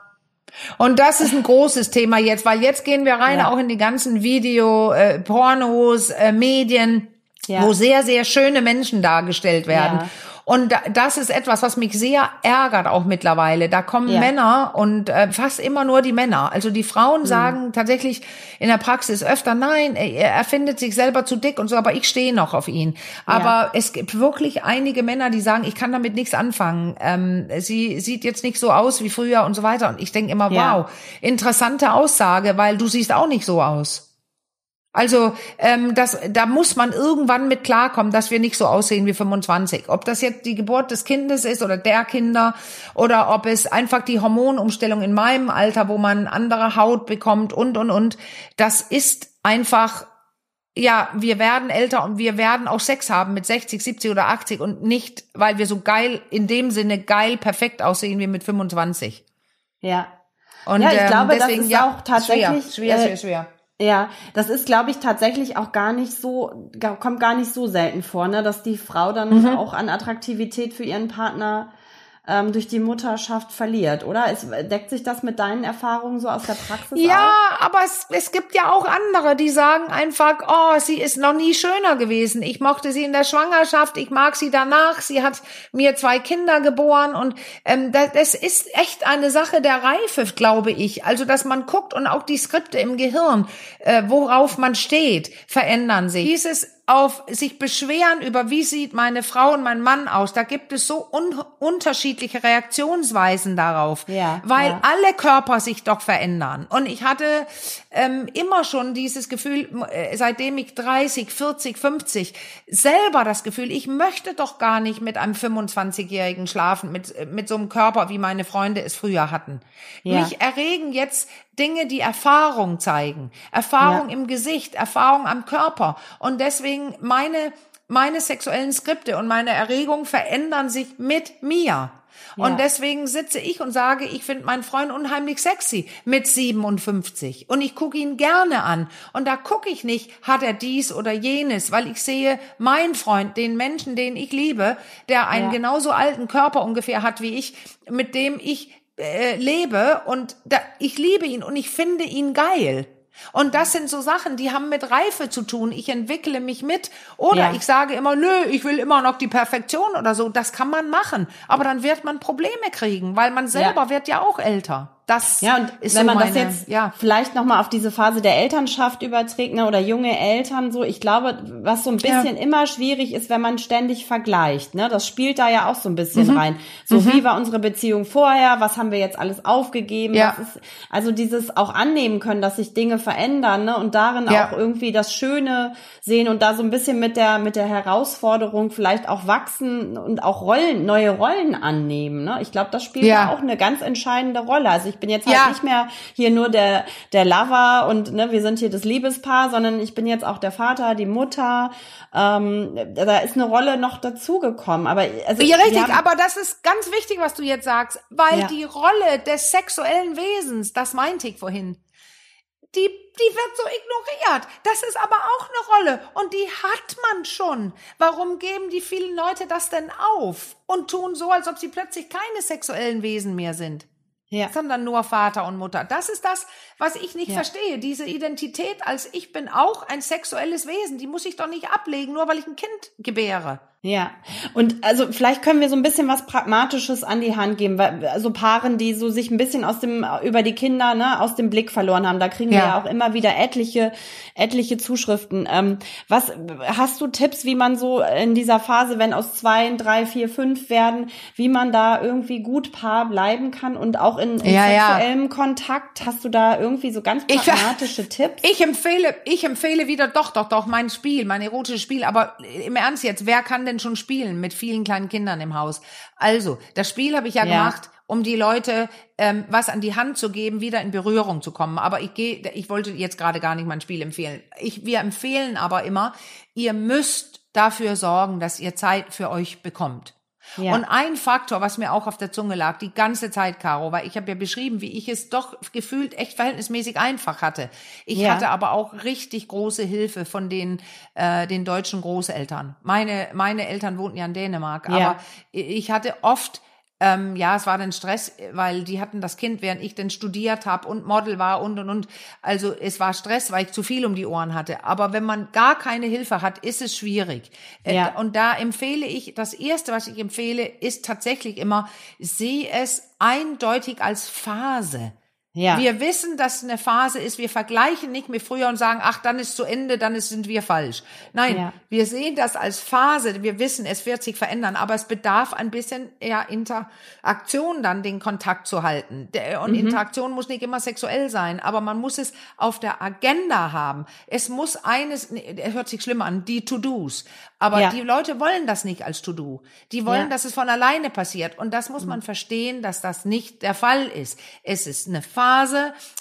Und das ist ein großes Thema jetzt, weil jetzt gehen wir rein ja. auch in die ganzen Video, äh, Pornos, äh, Medien, ja. wo sehr, sehr schöne Menschen dargestellt werden. Ja. Und das ist etwas, was mich sehr ärgert auch mittlerweile. Da kommen ja. Männer und äh, fast immer nur die Männer. Also die Frauen mhm. sagen tatsächlich in der Praxis öfter, nein, er findet sich selber zu dick und so, aber ich stehe noch auf ihn. Aber ja. es gibt wirklich einige Männer, die sagen, ich kann damit nichts anfangen. Ähm, sie sieht jetzt nicht so aus wie früher und so weiter. Und ich denke immer, ja. wow, interessante Aussage, weil du siehst auch nicht so aus. Also ähm, das, da muss man irgendwann mit klarkommen, dass wir nicht so aussehen wie 25. Ob das jetzt die Geburt des Kindes ist oder der Kinder oder ob es einfach die Hormonumstellung in meinem Alter, wo man andere Haut bekommt und und und. Das ist einfach ja, wir werden älter und wir werden auch Sex haben mit 60, 70 oder 80 und nicht, weil wir so geil, in dem Sinne geil, perfekt aussehen wie mit 25. Ja. Und ja, ich glaube, ähm, deswegen, das ist ja, auch tatsächlich schwer, schwer, schwer. schwer. Ja, das ist, glaube ich, tatsächlich auch gar nicht so, kommt gar nicht so selten vor, ne, dass die Frau dann mhm. auch an Attraktivität für ihren Partner ähm, durch die Mutterschaft verliert, oder? Es, deckt sich das mit deinen Erfahrungen so aus der Praxis? Ja, auf? aber es, es gibt ja auch andere, die sagen einfach, oh, sie ist noch nie schöner gewesen. Ich mochte sie in der Schwangerschaft, ich mag sie danach, sie hat mir zwei Kinder geboren und ähm, das, das ist echt eine Sache der Reife, glaube ich. Also, dass man guckt und auch die Skripte im Gehirn, äh, worauf man steht, verändern sich. Dieses auf sich beschweren über, wie sieht meine Frau und mein Mann aus. Da gibt es so un unterschiedliche Reaktionsweisen darauf, ja, weil ja. alle Körper sich doch verändern. Und ich hatte ähm, immer schon dieses Gefühl, äh, seitdem ich 30, 40, 50, selber das Gefühl, ich möchte doch gar nicht mit einem 25-Jährigen schlafen, mit, mit so einem Körper, wie meine Freunde es früher hatten. Ja. Mich erregen jetzt Dinge, die Erfahrung zeigen. Erfahrung ja. im Gesicht, Erfahrung am Körper. Und deswegen meine, meine sexuellen Skripte und meine Erregung verändern sich mit mir. Und deswegen sitze ich und sage, ich finde meinen Freund unheimlich sexy mit 57 und ich gucke ihn gerne an. Und da gucke ich nicht, hat er dies oder jenes, weil ich sehe, mein Freund, den Menschen, den ich liebe, der einen ja. genauso alten Körper ungefähr hat wie ich, mit dem ich äh, lebe und da, ich liebe ihn und ich finde ihn geil. Und das sind so Sachen, die haben mit Reife zu tun. Ich entwickle mich mit. Oder ja. ich sage immer, nö, ich will immer noch die Perfektion oder so. Das kann man machen. Aber dann wird man Probleme kriegen, weil man selber ja. wird ja auch älter. Das ja, und ist wenn so man meine, das jetzt ja. vielleicht nochmal auf diese Phase der Elternschaft überträgt, ne, oder junge Eltern so, ich glaube, was so ein bisschen ja. immer schwierig ist, wenn man ständig vergleicht, ne, das spielt da ja auch so ein bisschen mhm. rein. So, mhm. wie war unsere Beziehung vorher? Was haben wir jetzt alles aufgegeben? Ja. Ist, also dieses auch annehmen können, dass sich Dinge verändern, ne, und darin ja. auch irgendwie das Schöne sehen und da so ein bisschen mit der, mit der Herausforderung vielleicht auch wachsen und auch Rollen, neue Rollen annehmen, ne. Ich glaube, das spielt ja. da auch eine ganz entscheidende Rolle. Also ich bin jetzt halt ja. nicht mehr hier nur der, der Lover und ne, wir sind hier das Liebespaar, sondern ich bin jetzt auch der Vater, die Mutter. Ähm, da ist eine Rolle noch dazugekommen. Aber also, ja, richtig, aber das ist ganz wichtig, was du jetzt sagst, weil ja. die Rolle des sexuellen Wesens, das meinte ich vorhin, die, die wird so ignoriert. Das ist aber auch eine Rolle und die hat man schon. Warum geben die vielen Leute das denn auf und tun so, als ob sie plötzlich keine sexuellen Wesen mehr sind? Ja. sondern nur Vater und Mutter. Das ist das, was ich nicht ja. verstehe. Diese Identität als ich bin auch ein sexuelles Wesen, die muss ich doch nicht ablegen, nur weil ich ein Kind gebäre. Ja, und also vielleicht können wir so ein bisschen was Pragmatisches an die Hand geben, weil also Paaren, die so sich ein bisschen aus dem über die Kinder ne aus dem Blick verloren haben, da kriegen ja. wir ja auch immer wieder etliche etliche Zuschriften. Ähm, was hast du Tipps, wie man so in dieser Phase, wenn aus zwei, drei, vier, fünf werden, wie man da irgendwie gut Paar bleiben kann und auch in, in ja, sexuellem ja. Kontakt? Hast du da irgendwie so ganz pragmatische ich, Tipps? Ich empfehle, ich empfehle wieder doch, doch, doch mein Spiel, mein erotisches Spiel. Aber im Ernst jetzt, wer kann denn schon spielen mit vielen kleinen Kindern im Haus? Also, das Spiel habe ich ja, ja. gemacht, um die Leute ähm, was an die Hand zu geben, wieder in Berührung zu kommen. Aber ich gehe, ich wollte jetzt gerade gar nicht mein Spiel empfehlen. Ich, wir empfehlen aber immer, ihr müsst dafür sorgen, dass ihr Zeit für euch bekommt. Ja. Und ein Faktor, was mir auch auf der Zunge lag, die ganze Zeit, Caro, weil ich habe ja beschrieben, wie ich es doch gefühlt echt verhältnismäßig einfach hatte. Ich ja. hatte aber auch richtig große Hilfe von den, äh, den deutschen Großeltern. Meine, meine Eltern wohnten ja in Dänemark, ja. aber ich hatte oft ähm, ja, es war dann Stress, weil die hatten das Kind, während ich dann studiert habe und Model war und und und. Also es war Stress, weil ich zu viel um die Ohren hatte. Aber wenn man gar keine Hilfe hat, ist es schwierig. Äh, ja. Und da empfehle ich, das Erste, was ich empfehle, ist tatsächlich immer, sehe es eindeutig als Phase. Ja. Wir wissen, dass eine Phase ist. Wir vergleichen nicht mit früher und sagen, ach, dann ist zu Ende, dann ist, sind wir falsch. Nein, ja. wir sehen das als Phase. Wir wissen, es wird sich verändern, aber es bedarf ein bisschen ja, Interaktion dann, den Kontakt zu halten. Und mhm. Interaktion muss nicht immer sexuell sein, aber man muss es auf der Agenda haben. Es muss eines, nee, hört sich schlimm an, die To-Dos. Aber ja. die Leute wollen das nicht als To-Do. Die wollen, ja. dass es von alleine passiert. Und das muss man mhm. verstehen, dass das nicht der Fall ist. Es ist eine Phase,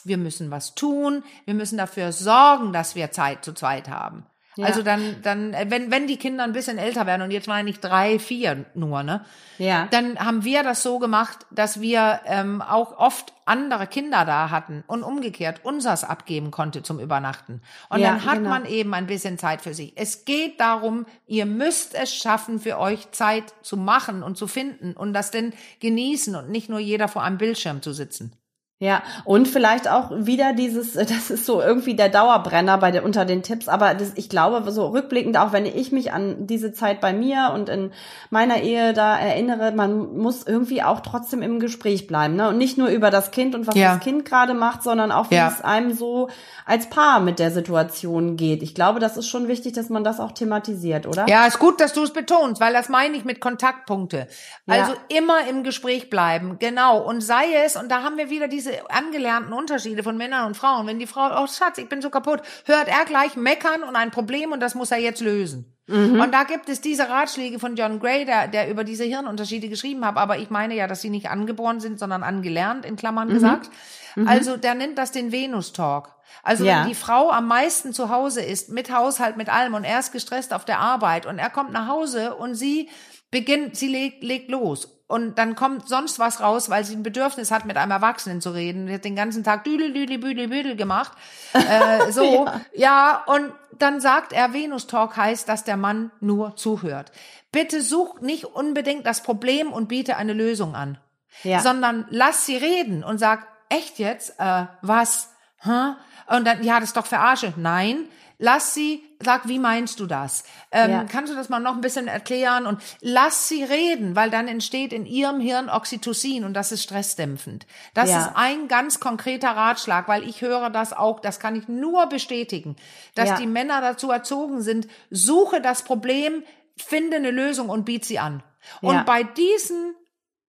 wir müssen was tun, wir müssen dafür sorgen, dass wir Zeit zu zweit haben. Ja. Also dann, dann, äh, wenn, wenn die Kinder ein bisschen älter werden, und jetzt meine ich drei, vier nur, ne? Ja. Dann haben wir das so gemacht, dass wir ähm, auch oft andere Kinder da hatten und umgekehrt unsers abgeben konnte zum Übernachten. Und ja, dann hat genau. man eben ein bisschen Zeit für sich. Es geht darum, ihr müsst es schaffen, für euch Zeit zu machen und zu finden und das denn genießen und nicht nur jeder vor einem Bildschirm zu sitzen. Ja, und vielleicht auch wieder dieses, das ist so irgendwie der Dauerbrenner bei der, unter den Tipps, aber das, ich glaube, so rückblickend, auch wenn ich mich an diese Zeit bei mir und in meiner Ehe da erinnere, man muss irgendwie auch trotzdem im Gespräch bleiben, ne? Und nicht nur über das Kind und was ja. das Kind gerade macht, sondern auch, wie ja. es einem so als Paar mit der Situation geht. Ich glaube, das ist schon wichtig, dass man das auch thematisiert, oder? Ja, ist gut, dass du es betonst, weil das meine ich mit Kontaktpunkte. Also ja. immer im Gespräch bleiben, genau. Und sei es, und da haben wir wieder diese diese angelernten Unterschiede von Männern und Frauen. Wenn die Frau, oh Schatz, ich bin so kaputt, hört er gleich meckern und ein Problem und das muss er jetzt lösen. Mhm. Und da gibt es diese Ratschläge von John Gray, der, der über diese Hirnunterschiede geschrieben hat. Aber ich meine ja, dass sie nicht angeboren sind, sondern angelernt, in Klammern mhm. gesagt. Mhm. Also der nennt das den Venus-Talk. Also ja. wenn die Frau am meisten zu Hause ist, mit Haushalt, mit allem und er ist gestresst auf der Arbeit und er kommt nach Hause und sie beginnt, sie legt, legt los. Und dann kommt sonst was raus, weil sie ein Bedürfnis hat, mit einem Erwachsenen zu reden. Sie hat den ganzen Tag düdel, düdel, büdel, büdel gemacht. Äh, so, ja. ja, und dann sagt er, Venus Talk heißt, dass der Mann nur zuhört. Bitte such nicht unbedingt das Problem und biete eine Lösung an. Ja. Sondern lass sie reden und sag, echt jetzt, äh, was? Huh? Und dann, ja, das ist doch verarsche. Nein, lass sie, sag, wie meinst du das? Ähm, ja. Kannst du das mal noch ein bisschen erklären? Und lass sie reden, weil dann entsteht in ihrem Hirn Oxytocin und das ist stressdämpfend. Das ja. ist ein ganz konkreter Ratschlag, weil ich höre das auch, das kann ich nur bestätigen, dass ja. die Männer dazu erzogen sind, suche das Problem, finde eine Lösung und biet sie an. Und bei diesen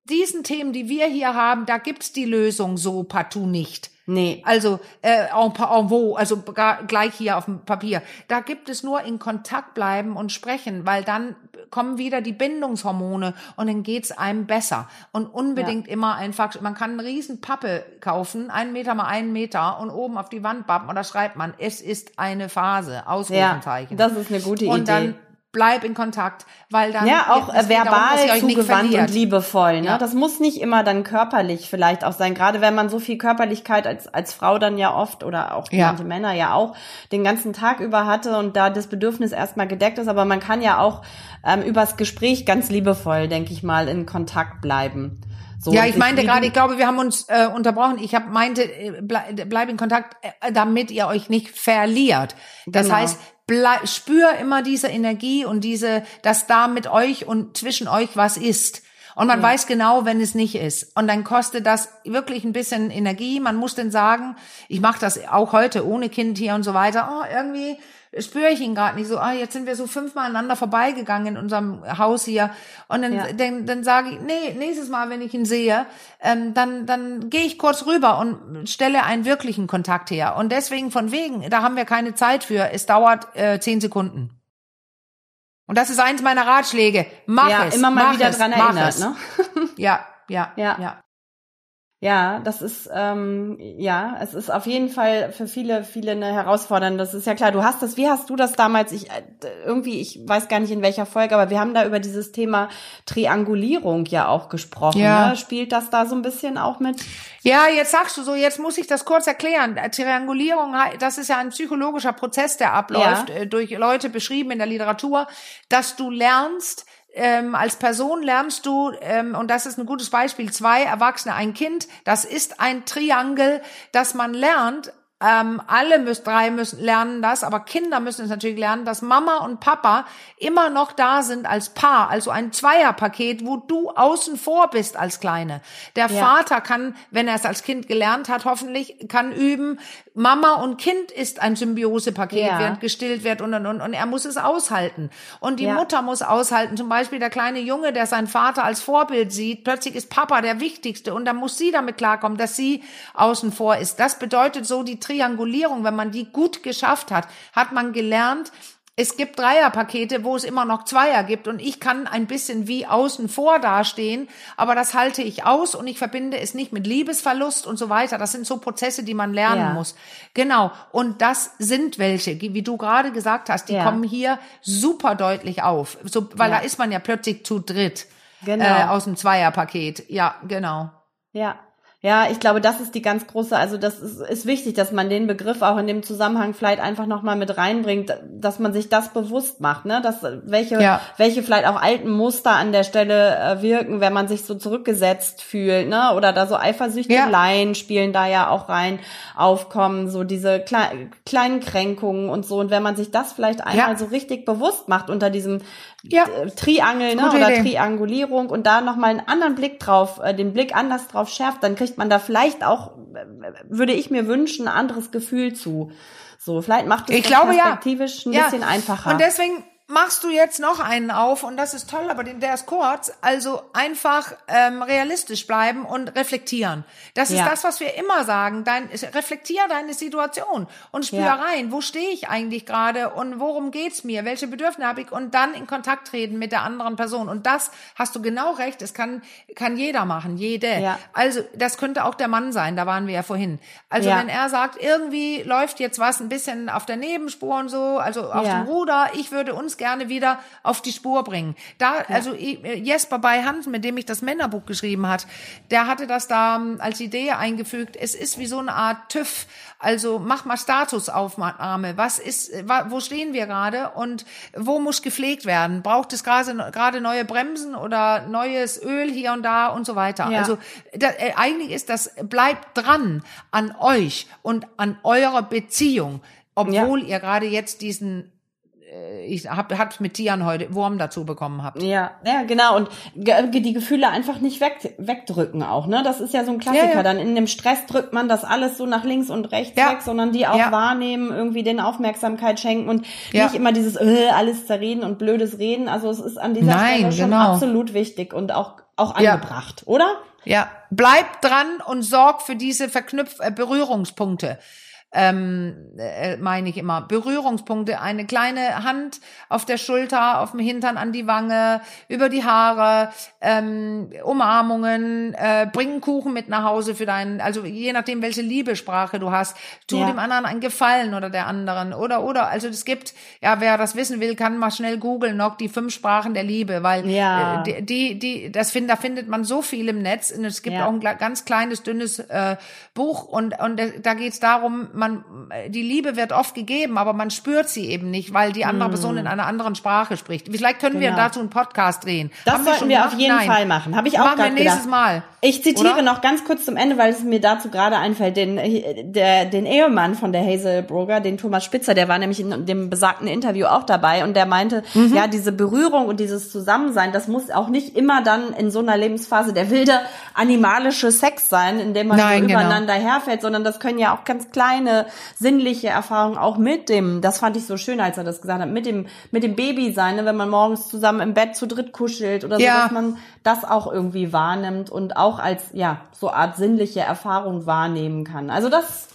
diesen Themen, die wir hier haben, da gibt's die Lösung so partout nicht. Nee. Also äh, en, en wo, also gar, gleich hier auf dem Papier. Da gibt es nur in Kontakt bleiben und sprechen, weil dann kommen wieder die Bindungshormone und dann geht's einem besser. Und unbedingt ja. immer einfach, man kann eine riesen Pappe kaufen, einen Meter mal einen Meter und oben auf die Wand bappen und da schreibt man, es ist eine Phase, Ausrufezeichen. Ja, das ist eine gute Idee. Bleib in Kontakt, weil dann ja auch äh, verbal darum, zugewandt und liebevoll. Ne, ja. das muss nicht immer dann körperlich vielleicht auch sein. Gerade wenn man so viel Körperlichkeit als als Frau dann ja oft oder auch ja. manche Männer ja auch den ganzen Tag über hatte und da das Bedürfnis erstmal gedeckt ist, aber man kann ja auch ähm, übers Gespräch ganz liebevoll, denke ich mal, in Kontakt bleiben. So, ja, ich meinte gerade, ich glaube, wir haben uns äh, unterbrochen. Ich habe meinte, äh, bleib, bleib in Kontakt, äh, damit ihr euch nicht verliert. Das genau. heißt, bleib, spür immer diese Energie und diese, dass da mit euch und zwischen euch was ist. Und man ja. weiß genau, wenn es nicht ist. Und dann kostet das wirklich ein bisschen Energie. Man muss dann sagen, ich mache das auch heute ohne Kind hier und so weiter. Oh, irgendwie spüre ich ihn gerade nicht so, ah, jetzt sind wir so fünfmal aneinander vorbeigegangen in unserem Haus hier. Und dann, ja. dann, dann sage ich, nee, nächstes Mal, wenn ich ihn sehe, ähm, dann, dann gehe ich kurz rüber und stelle einen wirklichen Kontakt her. Und deswegen von wegen, da haben wir keine Zeit für. Es dauert äh, zehn Sekunden. Und das ist eins meiner Ratschläge. Mach ja, es. Immer mal wieder es, dran erinnert, ne? ja, ja, ja, ja. Ja, das ist ähm, ja, es ist auf jeden Fall für viele, viele eine Herausforderung. Das ist ja klar. Du hast das. Wie hast du das damals? Ich äh, irgendwie, ich weiß gar nicht in welcher Folge, aber wir haben da über dieses Thema Triangulierung ja auch gesprochen. Ja. Ne? Spielt das da so ein bisschen auch mit? Ja, jetzt sagst du so. Jetzt muss ich das kurz erklären. Triangulierung, das ist ja ein psychologischer Prozess, der abläuft ja. Äh, durch Leute beschrieben in der Literatur, dass du lernst ähm, als Person lernst du, ähm, und das ist ein gutes Beispiel, zwei Erwachsene, ein Kind, das ist ein Triangel, dass man lernt, ähm, alle müssen, drei müssen lernen das, aber Kinder müssen es natürlich lernen, dass Mama und Papa immer noch da sind als Paar, also ein Zweierpaket, wo du außen vor bist als Kleine. Der ja. Vater kann, wenn er es als Kind gelernt hat, hoffentlich kann üben, Mama und Kind ist ein Symbiosepaket, ja. während gestillt wird und, und, und, und er muss es aushalten. Und die ja. Mutter muss aushalten, zum Beispiel der kleine Junge, der seinen Vater als Vorbild sieht, plötzlich ist Papa der Wichtigste und dann muss sie damit klarkommen, dass sie außen vor ist. Das bedeutet so die Triangulierung, wenn man die gut geschafft hat, hat man gelernt, es gibt Dreierpakete, wo es immer noch Zweier gibt und ich kann ein bisschen wie außen vor dastehen, aber das halte ich aus und ich verbinde es nicht mit Liebesverlust und so weiter. Das sind so Prozesse, die man lernen ja. muss. Genau. Und das sind welche, wie du gerade gesagt hast, die ja. kommen hier super deutlich auf, so, weil ja. da ist man ja plötzlich zu dritt genau. äh, aus dem Zweierpaket. Ja, genau. Ja, ja, ich glaube, das ist die ganz große, also das ist, ist wichtig, dass man den Begriff auch in dem Zusammenhang vielleicht einfach nochmal mit reinbringt, dass man sich das bewusst macht, ne, dass welche, ja. welche vielleicht auch alten Muster an der Stelle äh, wirken, wenn man sich so zurückgesetzt fühlt, ne, oder da so Eifersüchteleien ja. spielen da ja auch rein, aufkommen, so diese klei kleinen Kränkungen und so. Und wenn man sich das vielleicht einmal ja. so richtig bewusst macht unter diesem ja. Triangel, ne, oder Idee. Triangulierung und da nochmal einen anderen Blick drauf, äh, den Blick anders drauf schärft, dann kriegt man da vielleicht auch, würde ich mir wünschen, ein anderes Gefühl zu. So, vielleicht macht es ich glaube, perspektivisch ja. ein bisschen einfacher. Und deswegen machst du jetzt noch einen auf und das ist toll, aber der ist kurz. Also einfach ähm, realistisch bleiben und reflektieren. Das ist Ja. das, was wir immer sagen. Dein, reflektier deine Situation und spür Ja. rein, wo stehe ich eigentlich gerade und worum geht's mir, welche Bedürfnisse habe ich und dann in Kontakt treten mit der anderen Person. Und das hast du genau recht. Es kann kann jeder machen, jede. Ja. Also das könnte auch der Mann sein. Da waren wir ja vorhin. Also wenn er sagt, irgendwie läuft jetzt was ein bisschen auf der Nebenspur und so, also auf dem Ruder, ich würde uns gerne wieder auf die Spur bringen. Da, also ich- äh, Jesper bei Hansen, mit dem ich das Männerbuch geschrieben hat, der hatte das da ähm, als Idee eingefügt. Es ist wie so eine Art TÜV. Also mach mal Statusaufnahme. Was ist, äh, wo stehen wir gerade und wo muss gepflegt werden? Braucht es gerade neue Bremsen oder neues Öl hier und da und so weiter? Ja. Also da, äh, eigentlich ist das, bleibt dran an euch und an eurer Beziehung, obwohl ihr gerade jetzt diesen, ich hab, hat mit Tian heute Wurm dazu bekommen habt. Ja, ja, genau. Und die Gefühle einfach nicht weg, wegdrücken auch, ne? Das ist ja so ein Klassiker. Ja, ja. Dann in dem Stress drückt man das alles so nach links und rechts Ja. weg, sondern die auch wahrnehmen, irgendwie den Aufmerksamkeit schenken und nicht immer dieses äh, alles zerreden und blödes Reden. Also es ist an dieser Nein, Stelle schon genau. absolut wichtig und auch, auch angebracht, oder? Ja, bleibt dran und sorgt für diese Verknüpf äh, Berührungspunkte. Ähm, äh, meine ich immer. Berührungspunkte, eine kleine Hand auf der Schulter, auf dem Hintern, an die Wange, über die Haare, ähm, Umarmungen, äh, bring einen Kuchen mit nach Hause für deinen, also je nachdem, welche Liebesprache du hast, tu Ja. dem anderen einen Gefallen oder der anderen oder oder. Also es gibt, ja, wer das wissen will, kann mal schnell googeln noch die fünf Sprachen der Liebe, weil Ja. äh, die, die, das find, da findet man so viel im Netz. Und es gibt Ja. auch ein ganz kleines, dünnes äh, Buch und, und äh, da geht's darum, man, die Liebe wird oft gegeben, aber man spürt sie eben nicht, weil die andere Person in einer anderen Sprache spricht. Vielleicht können wir. Genau. dazu einen Podcast drehen. Das Haben sollten wir gemacht? auf jeden Nein. Fall machen. Habe ich auch Machen wir nächstes gedacht. Mal. Ich zitiere Oder? noch ganz kurz zum Ende, weil es mir dazu gerade einfällt, den, der, den Ehemann von der Hazel Broger, den Thomas Spitzer, der war nämlich in dem besagten Interview auch dabei und der meinte, Mhm. ja, diese Berührung und dieses Zusammensein, das muss auch nicht immer dann in so einer Lebensphase der wilde animalische Sex sein, in dem man Nein, so genau. übereinander herfällt, sondern das können ja auch ganz kleine sinnliche Erfahrungen auch mit dem, das fand ich so schön, als er das gesagt hat, mit dem, mit dem Baby sein, ne, wenn man morgens zusammen im Bett zu dritt kuschelt oder so, Ja. dass man das auch irgendwie wahrnimmt und auch als, ja, so Art sinnliche Erfahrung wahrnehmen kann. Also das,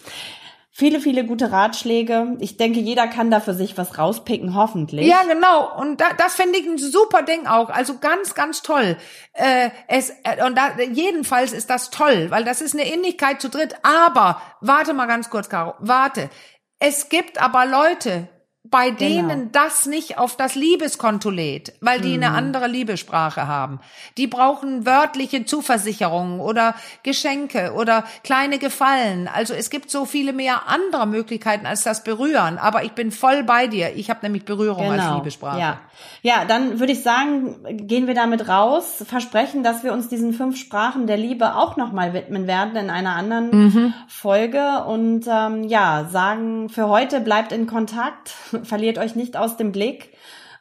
viele, viele gute Ratschläge. Ich denke, jeder kann da für sich was rauspicken, hoffentlich. Ja, genau. Und da, das finde ich ein super Ding auch. Also ganz, ganz toll. Äh, es, äh, und da, jedenfalls ist das toll, weil das ist eine Innigkeit zu dritt. Aber, warte mal ganz kurz, Caro, warte. Es gibt aber Leute, bei denen das nicht auf das Liebeskonto lädt, weil die eine andere Liebessprache haben. Die brauchen wörtliche Zuversicherungen oder Geschenke oder kleine Gefallen. Also es gibt so viele mehr andere Möglichkeiten als das Berühren. Aber ich bin voll bei dir. Ich habe nämlich Berührung als Liebessprache. Genau. Ja. ja, dann würde ich sagen, gehen wir damit raus, versprechen, dass wir uns diesen fünf Sprachen der Liebe auch nochmal widmen werden in einer anderen Mhm. Folge. Und ähm, ja, sagen, für heute bleibt in Kontakt, verliert euch nicht aus dem Blick.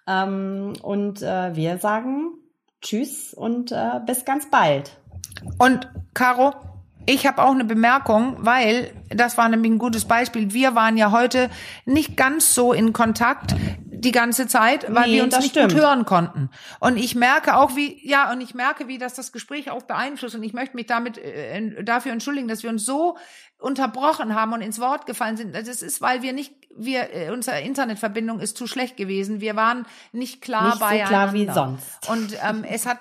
Ähm, und äh, wir sagen Tschüss und äh, bis ganz bald. Und Caro, ich habe auch eine Bemerkung, weil das war nämlich ein gutes Beispiel. Wir waren ja heute nicht ganz so in Kontakt die ganze Zeit, weil Nee, wir uns nicht stimmt. gut hören konnten. Und ich merke auch, wie ja, und ich merke, wie das das Gespräch auch beeinflusst. Und ich möchte mich damit äh, dafür entschuldigen, dass wir uns so unterbrochen haben und ins Wort gefallen sind. Das ist, weil wir nicht, wir äh, unsere Internetverbindung ist zu schlecht gewesen. Wir waren nicht klar Nicht so beieinander. klar wie sonst. Und ähm, es hat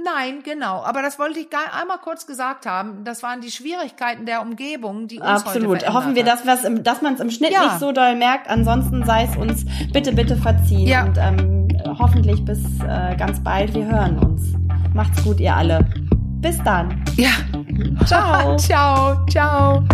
Nein, genau. Aber das wollte ich gar einmal kurz gesagt haben. Das waren die Schwierigkeiten der Umgebung, die uns Absolut. Hoffen wir, dass, im, dass man es im Schnitt Ja. nicht so doll merkt. Ansonsten sei es uns bitte, bitte verziehen. Ja. Und ähm, hoffentlich bis äh, ganz bald. Wir hören uns. Macht's gut, ihr alle. Bis dann. Ja. Ciao. ciao, ciao.